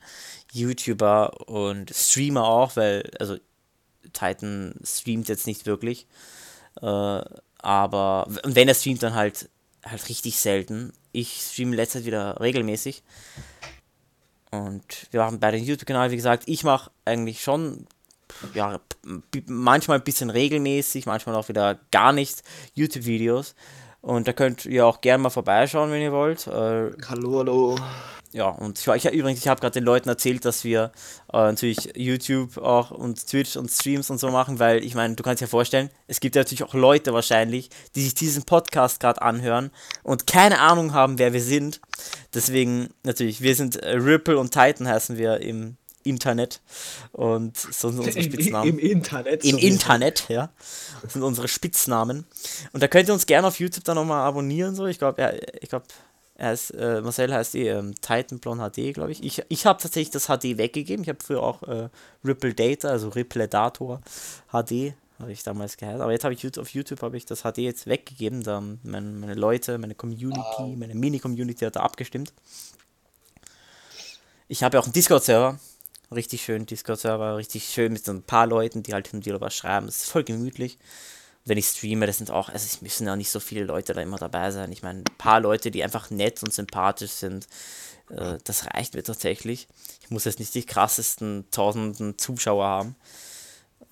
YouTuber und Streamer auch, weil, also Titan streamt jetzt nicht wirklich. Äh, aber wenn er streamt, dann halt halt richtig selten. Ich streame in letzter Zeit wieder regelmäßig. Und wir machen beide einen YouTube-Kanal, wie gesagt. Ich mache eigentlich schon ja, manchmal ein bisschen regelmäßig, manchmal auch wieder gar nicht YouTube-Videos. Und da könnt ihr auch gerne mal vorbeischauen, wenn ihr wollt. Äh, Hallo, hallo. ja, und ich, ich übrigens, ich habe gerade den Leuten erzählt, dass wir äh, natürlich YouTube auch und Twitch und Streams und so machen, weil ich meine, du kannst dir vorstellen, es gibt ja natürlich auch Leute wahrscheinlich, die sich diesen Podcast gerade anhören und keine Ahnung haben, wer wir sind. Deswegen natürlich, wir sind äh, Ripple und Titan heißen wir im Internet und so sind unsere Spitznamen. Im Internet. Im sowieso. Internet, ja. Das sind unsere Spitznamen. Und da könnt ihr uns gerne auf YouTube dann nochmal abonnieren. So. Ich glaube, er, ich glaube, er ist, äh, Marcel heißt eh ähm, Titanblon HD, glaube ich. Ich, ich habe tatsächlich das HD weggegeben. Ich habe früher auch äh, Ripple Data, also Ripple Dator HD, habe ich damals geheißen. Aber jetzt habe ich auf YouTube habe ich das HD jetzt weggegeben. Da haben meine, meine Leute, meine Community, meine Mini-Community hat da abgestimmt. Ich habe ja auch einen Discord-Server. Richtig schön Discord-Server, richtig schön mit so ein paar Leuten, die halt hin und wieder was schreiben. Das ist voll gemütlich. Wenn ich streame, das sind auch, also es müssen ja nicht so viele Leute da immer dabei sein. Ich meine, ein paar Leute, die einfach nett und sympathisch sind, äh, das reicht mir tatsächlich. Ich muss jetzt nicht die krassesten tausenden Zuschauer haben.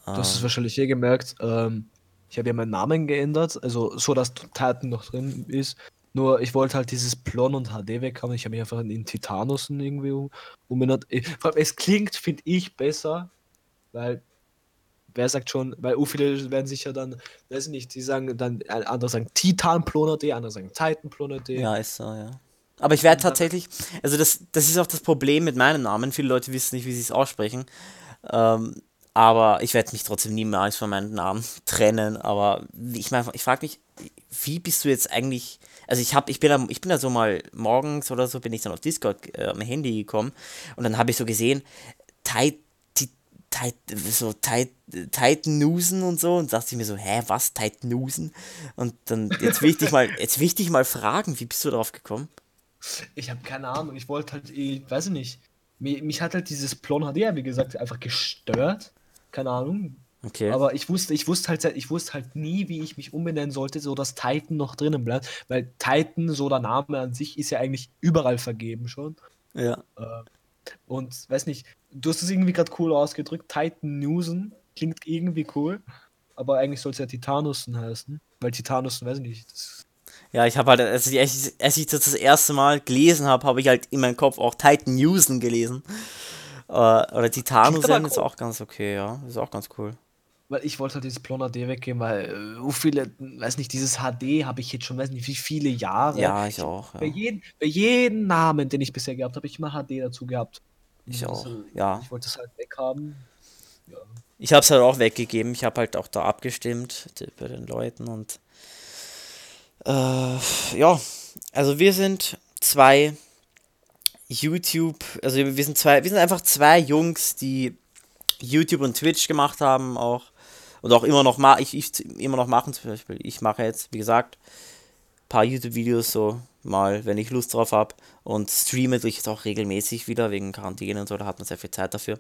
Du hast es wahrscheinlich eh gemerkt. Ähm, ich habe ja meinen Namen geändert, also so, dass Titan noch drin ist. Nur ich wollte halt dieses Plon und HD weg haben. Ich habe mich einfach in Titanussen irgendwie um, umbenannt. Vor allem, es klingt, finde ich, besser, weil wer sagt schon, weil u viele werden sich ja dann, weiß ich nicht, die sagen dann, äh, andere sagen Titan Plon HD, andere sagen Titan Plon HD. Ja, ist so, ja. Aber ich werde tatsächlich, also das, das ist auch das Problem mit meinem Namen. Viele Leute wissen nicht, wie sie es aussprechen. Ähm, aber ich werde mich trotzdem niemals von meinem Namen *laughs* trennen. Aber ich meine, ich frage mich, wie bist du jetzt eigentlich? Also ich habe, ich bin, da- ich bin da so mal morgens oder so bin ich dann auf Discord äh, am Handy gekommen und dann habe ich so gesehen, Tit, Tit, Tit, so Titannusen und so und dachte ich mir so, hä, was Titannusen? Und dann jetzt will ich dich mal, jetzt will ich dich mal fragen, wie bist du darauf gekommen? Ich habe keine Ahnung, ich wollte halt, ich weiß ich nicht. Mich, mich hat halt dieses Plon HD, wie gesagt, einfach gestört. Keine Ahnung. Okay. Aber ich wusste, ich wusste halt, ich wusste halt nie, wie ich mich umbenennen sollte, so dass Titan noch drinnen bleibt. Weil Titan, so der Name an sich, ist ja eigentlich überall vergeben schon. ja. Und weiß nicht, du hast es irgendwie gerade cool ausgedrückt. Titan Newsen klingt irgendwie cool. Aber eigentlich soll es ja Titanussen heißen. Weil Titanussen, weiß ich nicht. Das, Ja, ich habe halt, als ich, als ich das das erste Mal gelesen habe, habe ich halt in meinem Kopf auch Titan Newsen gelesen. Äh, oder Zen ist auch ganz okay, ja. Ist auch ganz cool. Weil ich wollte halt dieses Plon HD weggeben, weil äh, so viele, weiß nicht, dieses HD habe ich jetzt schon, weiß nicht, wie viele Jahre. Ja, ich auch. Bei, Ja. jedem, bei jedem Namen, den ich bisher gehabt habe, ich immer HD dazu gehabt. Ich Und auch, ja. Ich wollte es halt weghaben. Ja. Ich habe es halt auch weggegeben. Ich habe halt auch da abgestimmt bei den Leuten und äh, ja, also wir sind zwei YouTube, also wir sind zwei, wir sind einfach zwei Jungs, die YouTube und Twitch gemacht haben auch und auch immer noch ma ich, ich immer noch machen zum Beispiel. Ich mache jetzt, wie gesagt, paar YouTube-Videos so mal, wenn ich Lust drauf habe und streame durch jetzt auch regelmäßig wieder wegen Quarantäne und so, da hat man sehr viel Zeit dafür.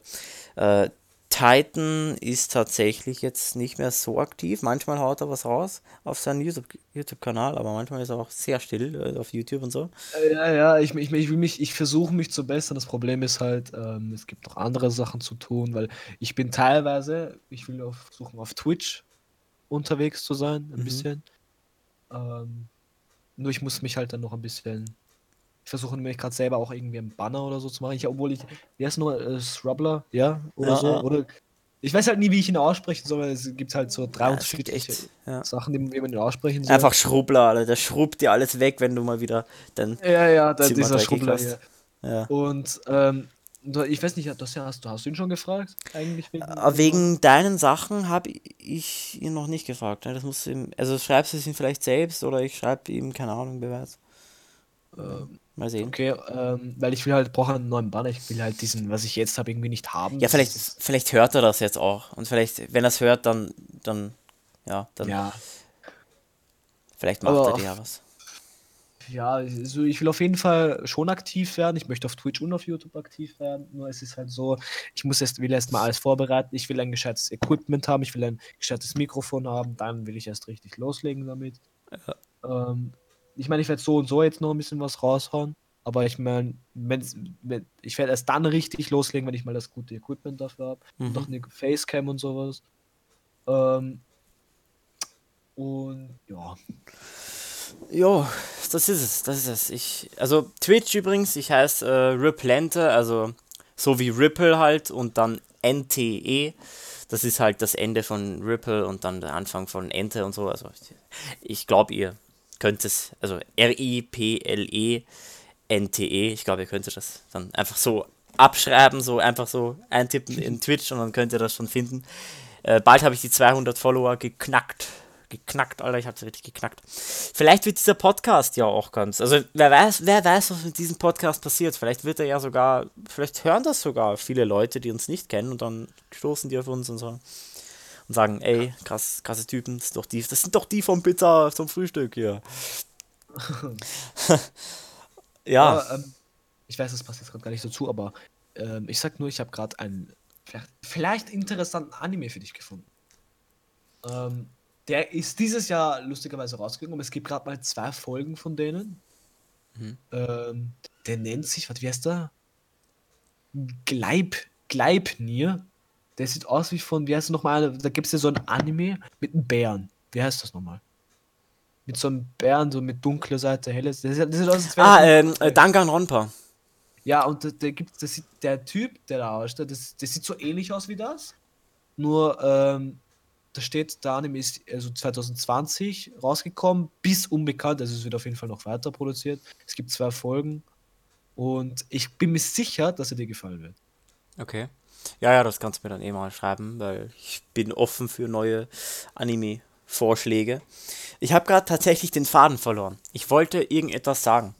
Äh, Titan ist tatsächlich jetzt nicht mehr so aktiv. Manchmal haut er was raus auf seinen YouTube- YouTube-Kanal, aber manchmal ist er auch sehr still äh, auf YouTube und so. Äh, Ja, ja, ich, ich, ich will mich, ich versuche mich zu bessern. Das Problem ist halt, ähm, es gibt noch andere Sachen zu tun, weil ich bin teilweise, ich will auf, versuchen auf Twitch unterwegs zu sein, ein Mhm. bisschen. Ähm, nur ich muss mich halt dann noch ein bisschen. Ich versuche nämlich gerade selber auch irgendwie einen Banner oder so zu machen. Ich, obwohl ich, wie heißt nur äh, Srubbler, ja, oder Ja, so. ja. Oder ich weiß halt nie, wie ich ihn aussprechen soll, weil es gibt halt so drei Ja, unterschiedliche. Sachen, die- wie man ihn aussprechen soll. Einfach Schrubbler, Alter. Der schrubbt dir alles weg, wenn du mal wieder dann. Ja, ja, da, dieser Schrubbler hier. Ja. Und ähm, ich weiß nicht, das ja, hast, du, hast du ihn schon gefragt? Eigentlich wegen, Äh, Wegen deinen Sachen habe ich ihn noch nicht gefragt. Ne? Das muss ihm, also schreibst du es ihm vielleicht selbst oder ich schreibe ihm, keine Ahnung, Beweis. Ähm, Mal sehen. okay, ähm, weil ich will halt, brauche einen neuen Banner. Ich will halt diesen, was ich jetzt habe, irgendwie nicht haben. Ja, vielleicht, vielleicht hört er das jetzt auch. Und vielleicht, wenn er es hört, dann, dann, ja, dann, Ja, vielleicht macht aber er dir ja was. ja, also ich will auf jeden Fall schon aktiv werden. Ich möchte auf Twitch und auf YouTube aktiv werden. Nur es ist halt so, ich muss erst, will erst mal alles vorbereiten. Ich will ein gescheites Equipment haben. Ich will ein gescheites Mikrofon haben. Dann will ich erst richtig loslegen damit. Ähm, ich meine, ich werde so und so jetzt noch ein bisschen was raushauen. Aber ich meine, wenn, ich werde erst dann richtig loslegen, wenn ich mal das gute Equipment dafür habe. Mhm. Auch eine Facecam und sowas. Ähm, und ja. Jo, das ist es, das ist es. Ich, also Twitch übrigens, ich heiße äh, Riplente, also so wie Ripple halt und dann NTE. Das ist halt das Ende von Ripple und dann der Anfang von Ente und so. Also ich, ich glaube, ihr könnt es, also R-I-P-L-E N-T-E, ich glaube, ihr könntet das dann einfach so abschreiben, so einfach so eintippen in *laughs* Twitch und dann könnt ihr das schon finden. Äh, bald habe ich die 200 Follower geknackt. Geknackt, Alter, ich habe es richtig geknackt. Vielleicht wird dieser Podcast ja auch ganz. Also wer weiß, wer weiß, was mit diesem Podcast passiert. Vielleicht wird er ja sogar, vielleicht hören das sogar viele Leute, die uns nicht kennen und dann stoßen die auf uns und so und sagen, ey, krass, krasse Typen, das, ist doch die, das sind doch die vom Pizza zum Frühstück hier. *laughs* *laughs* ja, Aber, ähm, ich weiß, das passt jetzt gerade gar nicht so zu, aber ähm, ich sag nur, ich habe gerade einen vielleicht, vielleicht interessanten Anime für dich gefunden. Ähm, der ist dieses Jahr lustigerweise rausgegangen, aber es gibt gerade mal zwei Folgen von denen. Mhm. Ähm, der nennt sich, was wie heißt der? Gleib, Gleipnir. Der sieht aus wie von, wie heißt es nochmal? Da gibt es ja so ein Anime mit einem Bären. Wie heißt das nochmal? Mit so einem Bären, so mit dunkler Seite, helles. Das sieht, das sieht aus, ah, ähm, äh, Danganronpa. ja, und da, da gibt's, das sieht, der Typ, der da aussteht, das, das sieht so ähnlich aus wie das. Nur, ähm, da steht, der Anime ist also 2020 rausgekommen, bis unbekannt, also es wird auf jeden Fall noch weiter produziert. Es gibt zwei Folgen und ich bin mir sicher, dass er dir gefallen wird. Okay. Ja, ja, das kannst du mir dann eh mal schreiben, weil ich bin offen für neue Anime-Vorschläge. Ich habe gerade tatsächlich den Faden verloren. Ich wollte irgendetwas sagen.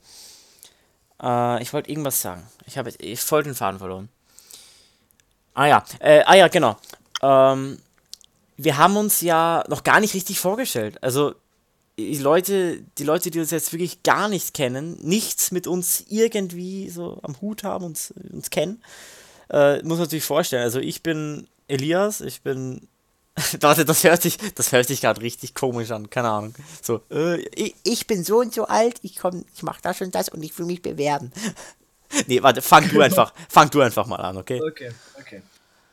Äh, ich wollte irgendwas sagen. Ich habe ich voll den Faden verloren. Ah ja, äh, ah ja, genau. Ähm, wir haben uns ja noch gar nicht richtig vorgestellt. Also die Leute, die Leute, die uns jetzt wirklich gar nicht kennen, nichts mit uns irgendwie so am Hut haben, uns, uns kennen, äh, muss man natürlich vorstellen. Also ich bin Elias, ich bin. *laughs* Warte, das hört sich, das hört sich gerade richtig komisch an, keine Ahnung. So, äh, ich, ich bin so und so alt, ich komm, ich mach das und das und ich will mich bewerben. *laughs* nee, warte, fang du einfach, *laughs* fang du einfach mal an, okay? Okay, okay.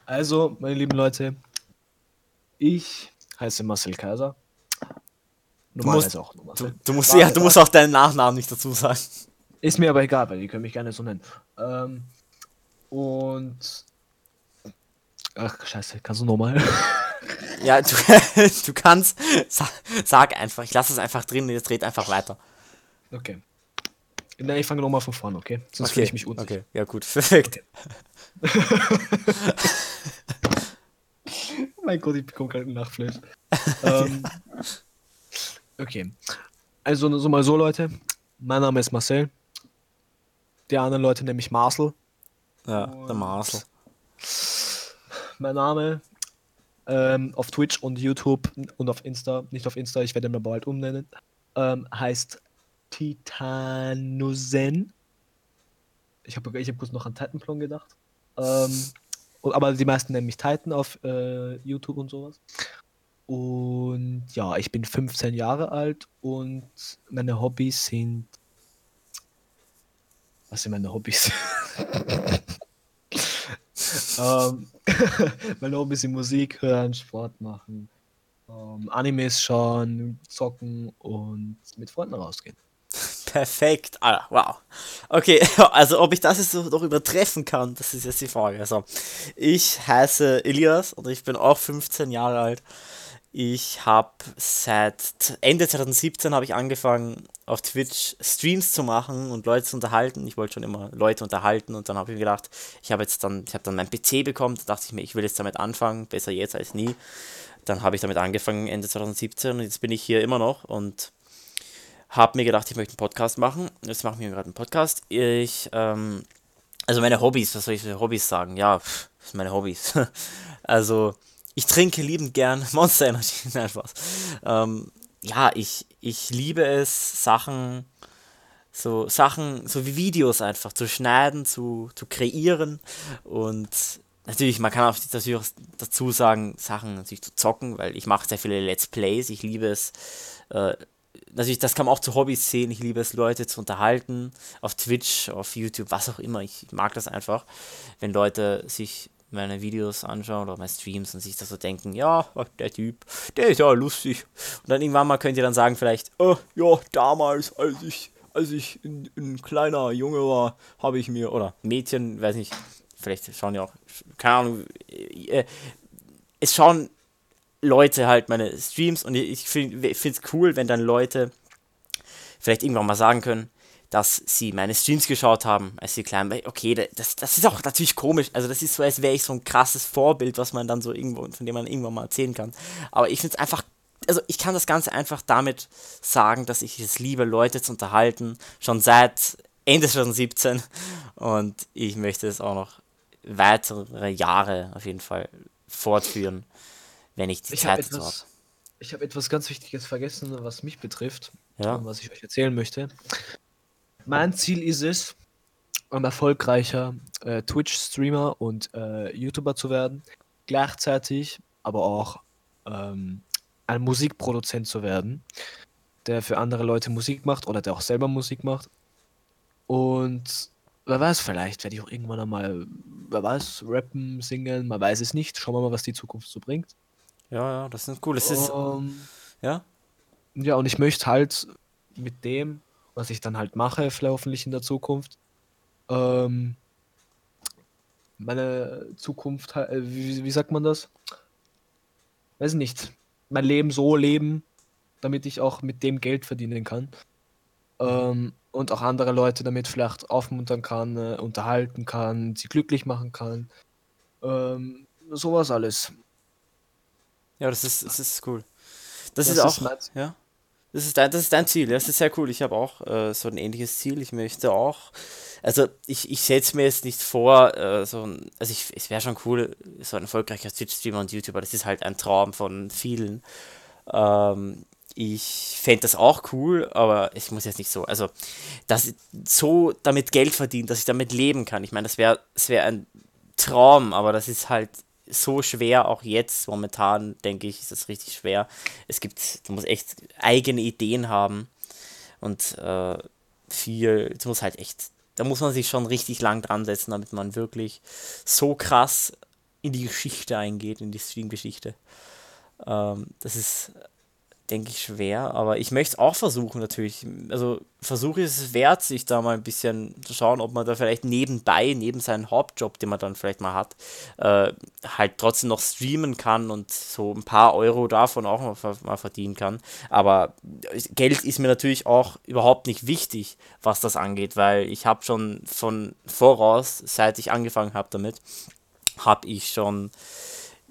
Also, meine lieben Leute, ich heiße Marcel Kaiser. Normalerweise auch nur Du, Marcel. du musst ja, du musst auch deinen Nachnamen nicht dazu sagen. Ist mir aber egal, weil die können mich gerne so nennen. Ähm, und Ach, scheiße, kannst du nochmal? *laughs* Ja, du, *laughs* du kannst. Sag, sag einfach, ich lasse es einfach drin und jetzt red einfach weiter. Okay. Nein, ich fange nochmal von vorne, okay? Sonst fühle ich mich unsicher. Okay, ja gut, *laughs* perfekt. mein Gott, ich bekomme gerade einen Nachflash. ähm, okay. Also, so mal so, Leute. Mein Name ist Marcel. Die anderen Leute nennen mich Marcel. Ja, der Marcel. Mein Name ähm, auf Twitch und YouTube und auf Insta, nicht auf Insta, ich werde ihn aber bald umnennen, ähm, heißt Titanusen. Ich habe ich hab kurz noch an Titanplon gedacht. Ähm, aber die meisten nennen mich Titan auf äh, YouTube und sowas. Und ja, ich bin 15 Jahre alt und meine Hobbys sind. Was sind meine Hobbys? *laughs* ähm, *laughs* meine Hobbys sind Musik hören, Sport machen, ähm, Animes schauen, zocken und mit Freunden rausgehen. Perfekt. Ah, wow. Okay, *laughs* also ob ich das jetzt noch übertreffen kann, das ist jetzt die Frage. Also, ich heiße Elias und ich bin auch 15 Jahre alt. Ich habe seit Ende 2017 habe ich angefangen auf Twitch Streams zu machen und Leute zu unterhalten. Ich wollte schon immer Leute unterhalten und dann habe ich mir gedacht, ich habe jetzt dann, ich habe dann meinen PC bekommen, da dachte ich mir, ich will jetzt damit anfangen, besser jetzt als nie. Dann habe ich damit angefangen Ende 2017 und jetzt bin ich hier immer noch und habe mir gedacht, ich möchte einen Podcast machen. Jetzt mache ich mir gerade einen Podcast. Ich, ähm, also meine Hobbys, was soll ich für Hobbys sagen? Ja, pff, das sind meine Hobbys. *laughs* also, ich trinke liebend gern *laughs* Monster Energy. Nein, Spaß. Ähm, ja, ich, ich liebe es, Sachen, so Sachen, so wie Videos einfach zu schneiden, zu, zu kreieren und natürlich, man kann auch natürlich dazu sagen, Sachen natürlich zu zocken, weil ich mache sehr viele Let's Plays, ich liebe es, äh, natürlich, das kann man auch zu Hobbys sehen. Ich liebe es, Leute zu unterhalten. Auf Twitch, auf YouTube, was auch immer. Ich mag das einfach, wenn Leute sich meine Videos anschauen oder meine Streams und sich da so denken, ja, der Typ, der ist ja lustig. Und dann irgendwann mal könnt ihr dann sagen vielleicht, oh, ja, damals, als ich, als ich ein, ein kleiner Junge war, habe ich mir, oder Mädchen, weiß nicht, vielleicht schauen ja auch, keine Ahnung, äh, es schauen Leute halt meine Streams und ich finde es cool, wenn dann Leute vielleicht irgendwann mal sagen können, dass sie meine Streams geschaut haben, als sie klein waren. Okay, das, das ist auch natürlich komisch. Also das ist so, als wäre ich so ein krasses Vorbild, was man dann so irgendwo, von dem man irgendwann mal erzählen kann. Aber ich finde es einfach, also ich kann das Ganze einfach damit sagen, dass ich es liebe, Leute zu unterhalten, schon seit Ende 2017 und ich möchte es auch noch weitere Jahre auf jeden Fall fortführen, wenn ich die Ich habe Zeit dazu habe. ich hab etwas ganz Wichtiges vergessen, was mich betrifft Ja. und was ich euch erzählen möchte. Mein Ziel ist es, ein erfolgreicher äh, Twitch-Streamer und äh, YouTuber zu werden, gleichzeitig aber auch ähm, ein Musikproduzent zu werden, der für andere Leute Musik macht oder der auch selber Musik macht. Und wer weiß, vielleicht werde ich auch irgendwann einmal, wer weiß, rappen, singen, man weiß es nicht. Schauen wir mal, was die Zukunft so bringt. Ja, ja, das ist cool. Das ist, Ähm, ja, ja, und ich möchte halt mit dem, was ich dann halt mache, vielleicht hoffentlich in der Zukunft, ähm, meine Zukunft, äh, wie, wie sagt man das? Weiß nicht. Mein Leben so leben, damit ich auch mit dem Geld verdienen kann. Ähm, und auch andere Leute damit vielleicht aufmuntern kann, äh, unterhalten kann, sie glücklich machen kann. Ähm, sowas alles. ja, das ist, das ist cool. Das, Das ist auch, ist mein ja, das ist dein, das ist dein Ziel. Das ist sehr cool. Ich habe auch äh, so ein ähnliches Ziel. Ich möchte auch, also ich, ich setze mir jetzt nicht vor, äh, so ein, also ich, es wäre schon cool, so ein erfolgreicher Twitch-Streamer und YouTuber. Das ist halt ein Traum von vielen. Ähm, ich fände das auch cool, aber ich muss jetzt nicht so, also dass so damit Geld verdienen, dass ich damit leben kann. Ich meine, das wäre das wäre ein Traum, aber das ist halt so schwer, auch jetzt momentan, denke ich, ist das richtig schwer. Es gibt, du musst echt eigene Ideen haben und äh, viel, es muss halt echt, da muss man sich schon richtig lang dran setzen, damit man wirklich so krass in die Geschichte eingeht, in die Stream-Geschichte. Ähm, das ist, denke ich, schwer. Aber ich möchte es auch versuchen, natürlich. Also, versuche ist es wert, sich da mal ein bisschen zu schauen, ob man da vielleicht nebenbei, neben seinem Hauptjob, den man dann vielleicht mal hat, äh, halt trotzdem noch streamen kann und so ein paar Euro davon auch mal, mal verdienen kann. Aber Geld ist mir natürlich auch überhaupt nicht wichtig, was das angeht, weil ich habe schon von voraus, seit ich angefangen habe damit, habe ich schon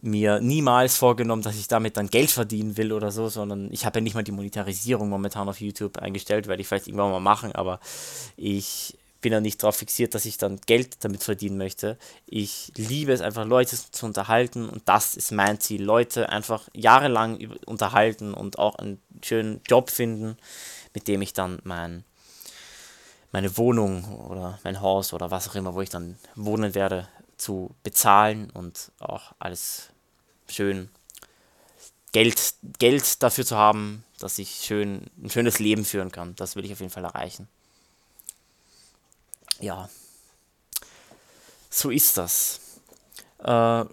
mir niemals vorgenommen, dass ich damit dann Geld verdienen will oder so, sondern ich habe ja nicht mal die Monetarisierung momentan auf YouTube eingestellt, werde ich vielleicht irgendwann mal machen, aber ich bin ja nicht darauf fixiert, dass ich dann Geld damit verdienen möchte. Ich liebe es einfach, Leute zu unterhalten und das ist mein Ziel. Leute einfach jahrelang unterhalten und auch einen schönen Job finden, mit dem ich dann mein, meine Wohnung oder mein Haus oder was auch immer, wo ich dann wohnen werde, zu bezahlen und auch alles schön Geld, Geld dafür zu haben, dass ich schön, ein schönes Leben führen kann. Das will ich auf jeden Fall erreichen. Ja, so ist das. Äh,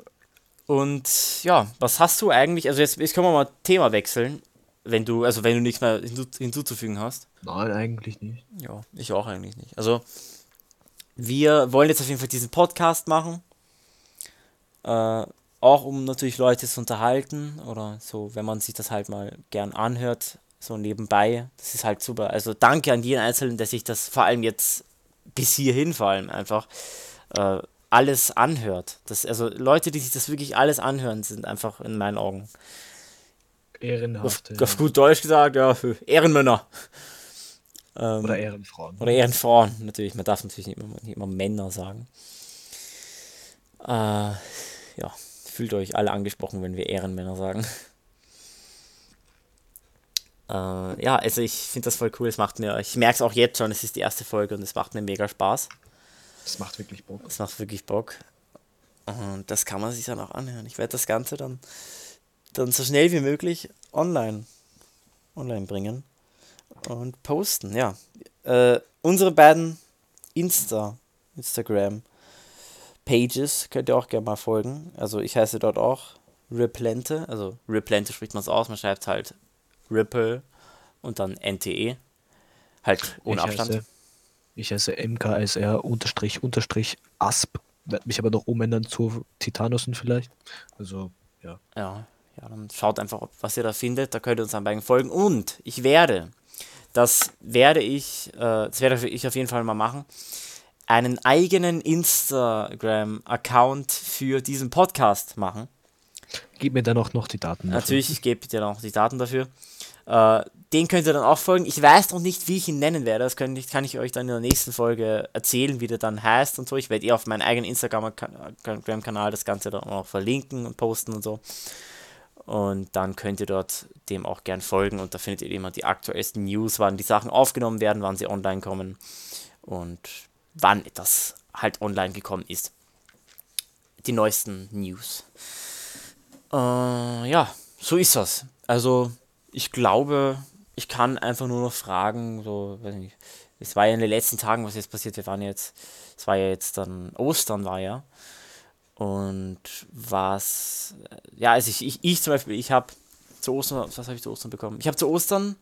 und ja, was hast du eigentlich, also jetzt, jetzt können wir mal Thema wechseln, wenn du, also wenn du nichts mehr hinzu, hinzuzufügen hast. Nein, eigentlich nicht. Ja, ich auch eigentlich nicht. Also wir wollen jetzt auf jeden Fall diesen Podcast machen. Äh, auch um natürlich Leute zu unterhalten oder so, wenn man sich das halt mal gern anhört, so nebenbei. Das ist halt super. Also danke an jeden Einzelnen, der sich das vor allem jetzt bis hierhin vor allem einfach äh, alles anhört. Das, also Leute, die sich das wirklich alles anhören, sind einfach in meinen Augen ehrenhaft. Auf, auf gut Deutsch gesagt, ja, Ehrenmänner. Ähm, oder Ehrenfrauen. Oder Ehrenfrauen, natürlich. Man darf natürlich nicht immer, nicht immer Männer sagen. Äh, ja, fühlt euch alle angesprochen, wenn wir Ehrenmänner sagen. *laughs* Äh, ja, also ich finde das voll cool. Es macht mir, ich merke es auch jetzt schon, es ist die erste Folge und es macht mir mega Spaß. Es macht wirklich Bock. Es macht wirklich Bock. Und das kann man sich dann auch anhören. Ich werde das Ganze dann, dann so schnell wie möglich online, online bringen und posten, ja. Äh, unsere beiden Insta, Instagram Pages könnt ihr auch gerne mal folgen. Also ich heiße dort auch Riplente, also Riplente spricht man es aus, man schreibt halt Ripple und dann NTE. Halt ohne ich Abstand. Heiße, ich heiße MKSR unterstrich unterstrich ASP. Werde mich aber noch umändern zu Titanussen vielleicht. Also, ja. Ja, ja, dann schaut einfach, was ihr da findet. Da könnt ihr uns am beiden folgen. Und ich werde das werde ich, äh, das werde ich auf jeden Fall mal machen, einen eigenen Instagram-Account für diesen Podcast machen. Gib mir dann auch noch die Daten. Dafür. Natürlich, ich gebe dir noch die Daten dafür. Äh, den könnt ihr dann auch folgen. Ich weiß noch nicht, wie ich ihn nennen werde. Das kann ich, kann ich euch dann in der nächsten Folge erzählen, wie der dann heißt und so. Ich werde eh auf meinen eigenen Instagram-Kanal das Ganze dann auch verlinken und posten und so. Und dann könnt ihr dort dem auch gern folgen und da findet ihr immer die aktuellsten News, wann die Sachen aufgenommen werden, wann sie online kommen und wann etwas halt online gekommen ist. Die neuesten News. Äh, ja, so ist das. Also, ich glaube, ich kann einfach nur noch fragen, so, weiß nicht, es war ja in den letzten Tagen, was jetzt passiert, wir waren jetzt, es war ja jetzt dann, Ostern war ja. Und was, ja, also ich, ich, ich zum Beispiel, ich habe zu Ostern, was habe ich zu Ostern bekommen? Ich habe zu Ostern,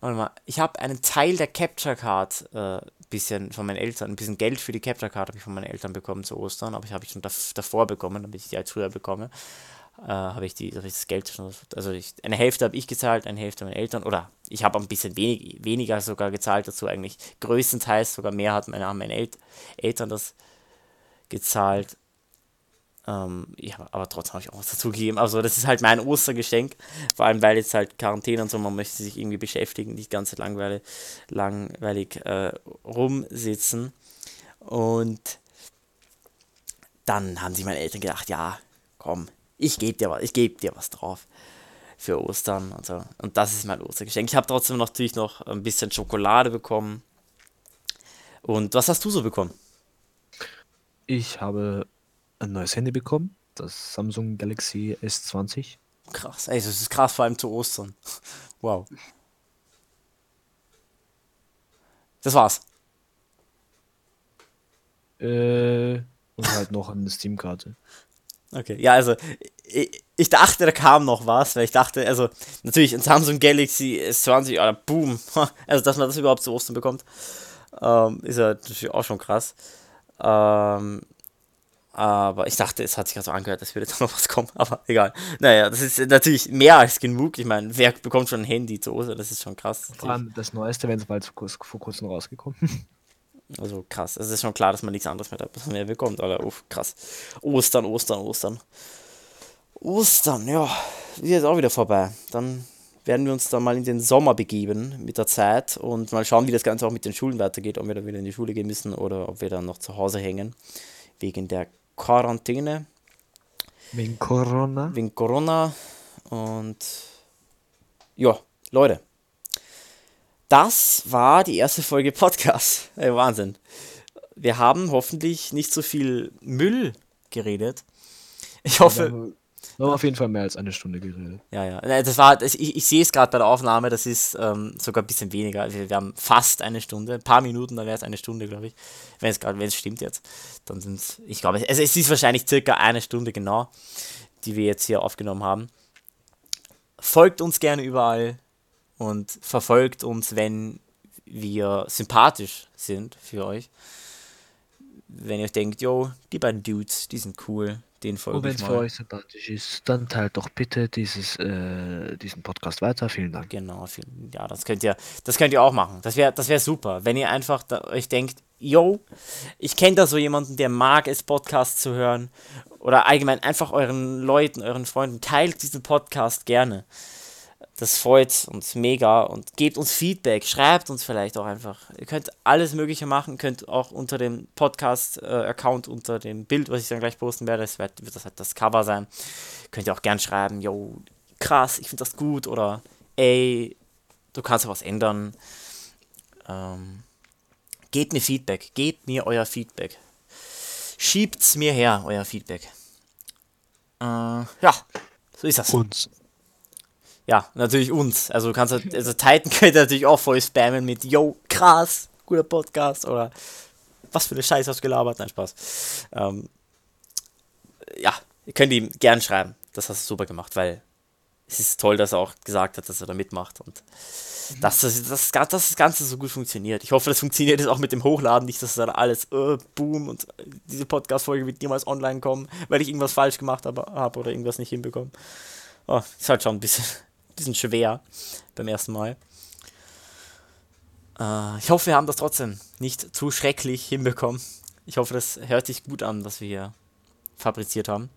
warte mal, ich habe einen Teil der Capture Card äh, bisschen von meinen Eltern, ein bisschen Geld für die Capture Card habe ich von meinen Eltern bekommen zu Ostern, aber ich habe ich schon davor bekommen, damit ich die halt früher bekomme. Äh, habe ich, hab ich das Geld schon, also ich, eine Hälfte habe ich gezahlt, eine Hälfte meine Eltern, oder ich habe ein bisschen wenig, weniger sogar gezahlt dazu, eigentlich größtenteils sogar mehr hat meine, meine El Eltern das gezahlt. Ähm, ja, aber trotzdem habe ich auch was dazugegeben. Also, das ist halt mein Ostergeschenk. Vor allem, weil jetzt halt Quarantäne und so, man möchte sich irgendwie beschäftigen, nicht ganz langweilig, langweilig äh, rumsitzen. Und dann haben sich meine Eltern gedacht, ja, komm, ich gebe dir was, dir was drauf für Ostern und so. Und das ist mein Ostergeschenk. Ich habe trotzdem natürlich noch ein bisschen Schokolade bekommen. Und was hast du so bekommen? Ich habe ein neues Handy bekommen, das Samsung Galaxy S20. Krass, ey, das ist krass, vor allem zu Ostern. *laughs* Wow. Das war's. Äh, und halt noch eine Steam-Karte. Okay, ja, also ich, ich dachte, da kam noch was, weil ich dachte, also natürlich ein Samsung Galaxy S20, oder boom, *laughs* also dass man das überhaupt zu Ostern bekommt, ähm, ist ja natürlich auch schon krass. Ähm, aber ich dachte, es hat sich gerade so angehört, als würde da noch was kommen. *laughs* Aber egal. Naja, das ist natürlich mehr als genug. Ich meine, wer bekommt schon ein Handy zu Ostern? Das ist schon krass. Vor allem das Neueste, wenn es bald vor, kurzem rausgekommen. *laughs* Also krass. Es ist schon klar, dass man nichts anderes mehr bekommt. Oder uff, krass. Ostern, Ostern, Ostern. Ostern, ja. Ist jetzt auch wieder vorbei. Dann werden wir uns dann mal in den Sommer begeben mit der Zeit und mal schauen, wie das Ganze auch mit den Schulen weitergeht, ob wir dann wieder in die Schule gehen müssen oder ob wir dann noch zu Hause hängen. Wegen der Quarantäne. Wegen Corona. Wegen Corona. Und ja, Leute. Das war die erste Folge Podcast. *laughs* Ey, Wahnsinn. Wir haben hoffentlich nicht so viel Müll geredet. Ich hoffe. Wir haben auf jeden Fall mehr als eine Stunde geredet. Ja, ja. Das war, ich, ich sehe es gerade bei der Aufnahme, das ist ähm, sogar ein bisschen weniger. Wir, wir, haben fast eine Stunde, ein paar Minuten, dann wäre es eine Stunde, glaube ich. Wenn es wenn es stimmt jetzt. Dann sind es, ich glaube, also es ist wahrscheinlich circa eine Stunde genau, die wir jetzt hier aufgenommen haben. Folgt uns gerne überall und verfolgt uns, wenn wir sympathisch sind für euch. Wenn ihr denkt, yo, die beiden Dudes, die sind cool, den folge Und wenn es für euch sympathisch ist, dann teilt doch bitte dieses, äh, diesen Podcast weiter. Vielen Dank. Genau, vielen, ja, das könnt ihr, das könnt ihr auch machen. Das wäre das wär super, wenn ihr einfach da, euch denkt, yo, ich kenne da so jemanden, der mag es, Podcasts zu hören. Oder allgemein einfach euren Leuten, euren Freunden, teilt diesen Podcast gerne. Das freut uns mega und gebt uns Feedback, schreibt uns vielleicht auch einfach. Ihr könnt alles Mögliche machen, könnt auch unter dem Podcast-Account, äh, unter dem Bild, was ich dann gleich posten werde, das wird, wird das halt das Cover sein, könnt ihr auch gern schreiben, yo, krass, ich finde das gut oder ey, du kannst was ändern. Ähm, gebt mir Feedback, gebt mir euer Feedback. Schiebt's mir her, euer Feedback. Äh, ja, so ist das. Uns ja, natürlich uns. Also du kannst halt, also Titan *laughs* könnte natürlich auch voll spammen mit Yo, krass, guter Podcast oder was für eine Scheiße hast du gelabert? Nein, Spaß. Ähm, ja, ihr könnt ihm gern schreiben. Das hast du super gemacht, weil es ist toll, dass er auch gesagt hat, dass er da mitmacht und mhm. dass, das, das, das, das Ganze so gut funktioniert. Ich hoffe, das funktioniert jetzt auch mit dem Hochladen, nicht, dass dann alles uh, boom und diese Podcast-Folge wird niemals online kommen, weil ich irgendwas falsch gemacht habe hab oder irgendwas nicht hinbekommen. Oh, ist halt schon ein bisschen bisschen schwer beim ersten Mal. Äh, ich hoffe, wir haben das trotzdem nicht zu schrecklich hinbekommen. Ich hoffe, das hört sich gut an, was wir hier fabriziert haben.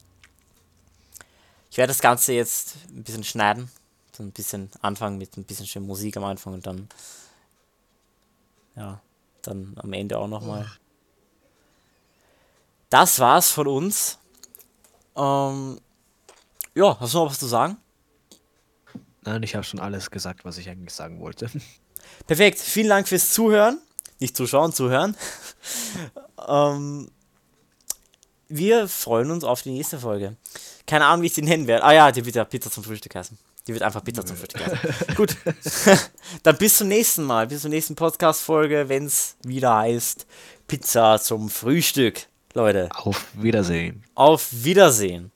Ich werde das Ganze jetzt ein bisschen schneiden. So ein bisschen anfangen mit ein bisschen schön Musik am Anfang und dann. Ja, dann am Ende auch nochmal. Das war's von uns. Ähm, ja, hast du noch was zu sagen? Nein, ich habe schon alles gesagt, was ich eigentlich sagen wollte. *laughs* Perfekt, vielen Dank fürs Zuhören. Nicht zuschauen, zuhören. *laughs* ähm, wir freuen uns auf die nächste Folge. Keine Ahnung, wie ich sie nennen werde. Ah ja, die wird ja Pizza zum Frühstück heißen. Die wird einfach Pizza zum Frühstück heißen. *laughs* Gut. Dann bis zum nächsten Mal. Bis zur nächsten Podcast-Folge, wenn es wieder heißt Pizza zum Frühstück. Leute. Auf Wiedersehen. Auf Wiedersehen.